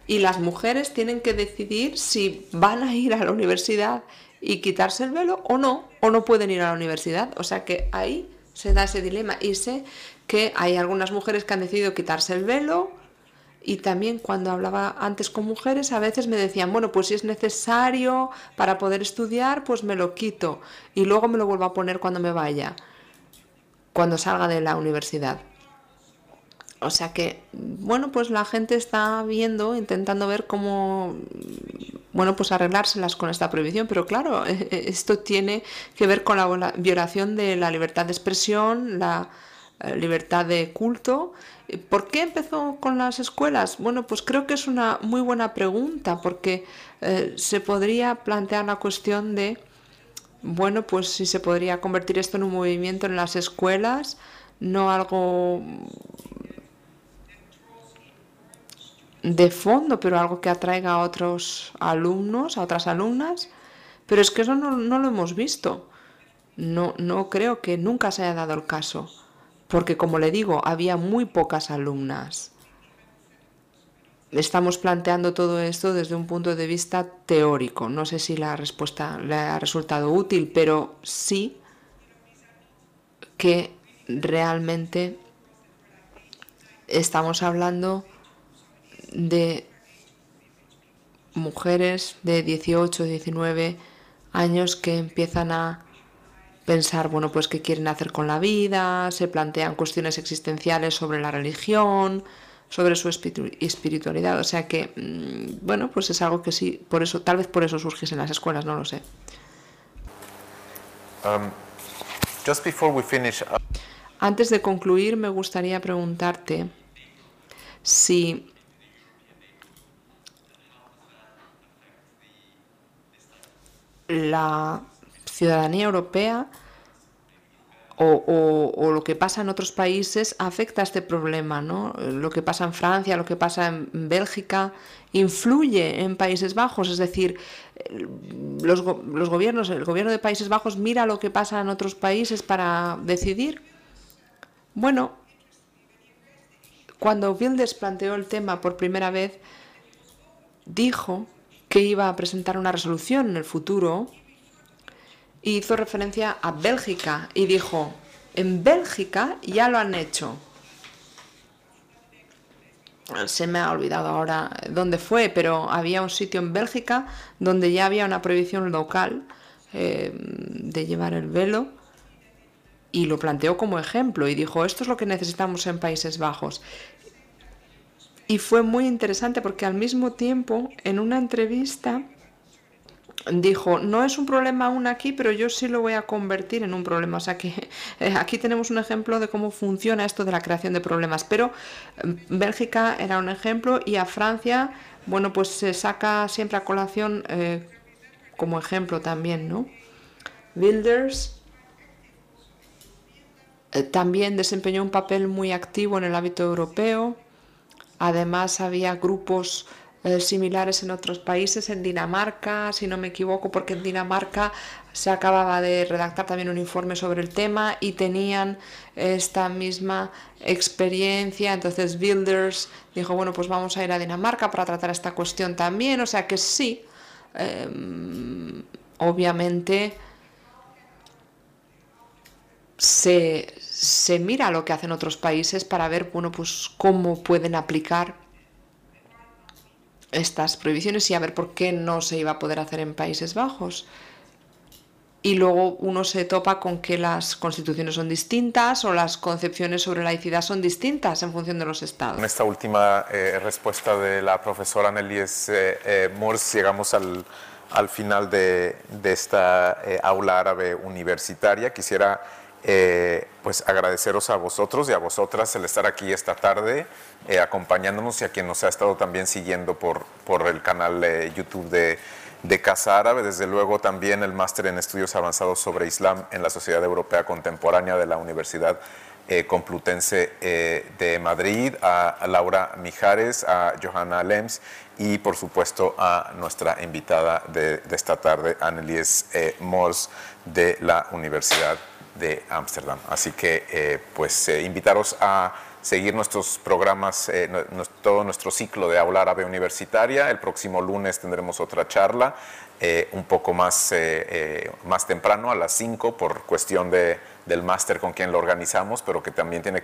y las mujeres tienen que decidir si van a ir a la universidad y quitarse el velo o no, o no pueden ir a la universidad. O sea que ahí se da ese dilema y sé que hay algunas mujeres que han decidido quitarse el velo y también cuando hablaba antes con mujeres a veces me decían, bueno, pues si es necesario para poder estudiar, pues me lo quito y luego me lo vuelvo a poner cuando me vaya, cuando salga de la universidad. O sea que, bueno, pues la gente está viendo, intentando ver cómo, bueno, pues arreglárselas con esta prohibición, pero claro, esto tiene que ver con la violación de la libertad de expresión, la eh, libertad de culto. ¿Por qué empezó con las escuelas? Bueno, pues creo que es una muy buena pregunta, porque eh, se podría plantear la cuestión de, bueno, pues si se podría convertir esto en un movimiento en las escuelas, no algo de fondo, pero algo que atraiga a otros alumnos, a otras alumnas. Pero es que eso no, lo hemos visto. No, no creo que nunca se haya dado el caso. Porque, como le digo, había muy pocas alumnas. Estamos planteando todo esto desde un punto de vista teórico. No sé si la respuesta le ha resultado útil, pero sí que realmente estamos hablando de mujeres de 18, 19 años que empiezan a pensar, bueno, pues qué quieren hacer con la vida, se plantean cuestiones existenciales sobre la religión, sobre su espiritualidad, o sea que, mm, bueno, pues es algo que sí, por eso, tal vez por eso surgiese en las escuelas, no lo sé. Um, just before we finish, uh, Antes de concluir, me gustaría preguntarte si la ciudadanía europea o, lo que pasa en otros países afecta a este problema, ¿no? Lo que pasa en Francia, lo que pasa en Bélgica, influye en Países Bajos, es decir, los, los gobiernos, el gobierno de Países Bajos mira lo que pasa en otros países para decidir. Bueno, cuando Wilders planteó el tema por primera vez, dijo que iba a presentar una resolución en el futuro, hizo referencia a Bélgica y dijo, en Bélgica ya lo han hecho. Se me ha olvidado ahora dónde fue, pero había un sitio en Bélgica donde ya había una prohibición local eh, de llevar el velo y lo planteó como ejemplo y dijo, esto es lo que necesitamos en Países Bajos. Y fue muy interesante porque al mismo tiempo, en una entrevista, dijo, no es un problema aún aquí, pero yo sí lo voy a convertir en un problema. O sea que eh, aquí tenemos un ejemplo de cómo funciona esto de la creación de problemas. Pero mm, Bélgica era un ejemplo y a Francia, bueno, pues se saca siempre a colación eh, como ejemplo también, ¿no? Wilders eh, también desempeñó un papel muy activo en el ámbito europeo Además había grupos eh, similares en otros países, en Dinamarca, si no me equivoco, porque en Dinamarca se acababa de redactar también un informe sobre el tema y tenían esta misma experiencia. Entonces Builders dijo, bueno, pues vamos a ir a Dinamarca para tratar esta cuestión también. O sea que sí, em, obviamente se, se mira lo que hacen otros países para ver bueno, pues cómo pueden aplicar estas prohibiciones y a ver por qué no se iba a poder hacer en Países Bajos. Y luego uno se topa con que las constituciones son distintas o las concepciones sobre laicidad son distintas en función de los estados. En esta última eh, respuesta de la profesora Nellies eh, eh, Morse llegamos al, al final de, de esta aula árabe universitaria. Quisiera eh, pues agradeceros a vosotros y a vosotras el estar aquí esta tarde eh, acompañándonos y a quien nos ha estado también siguiendo por, por el canal YouTube de, de Casa Árabe, desde luego también el máster en estudios avanzados sobre Islam en la Sociedad Europea Contemporánea de la Universidad eh, Complutense de Madrid, a, Laura Mijares, a Johanna Lems y por supuesto a nuestra invitada de, esta tarde, Annelies Mols de la Universidad de Ámsterdam. Así que eh, pues eh, invitaros a seguir nuestros programas, eh, todo nuestro ciclo de aula árabe universitaria. El próximo lunes tendremos otra charla, un poco más, más temprano, a las 5, por cuestión de, del máster con quien lo organizamos, pero que también tiene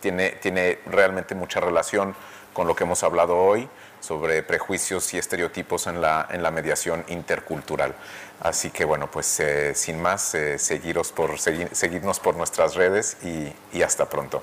tiene, tiene realmente mucha relación con lo que hemos hablado hoy sobre prejuicios y estereotipos en la, en la mediación intercultural. Así que bueno, pues eh, sin más, eh, seguiros por, seguirnos por nuestras redes y, y hasta pronto.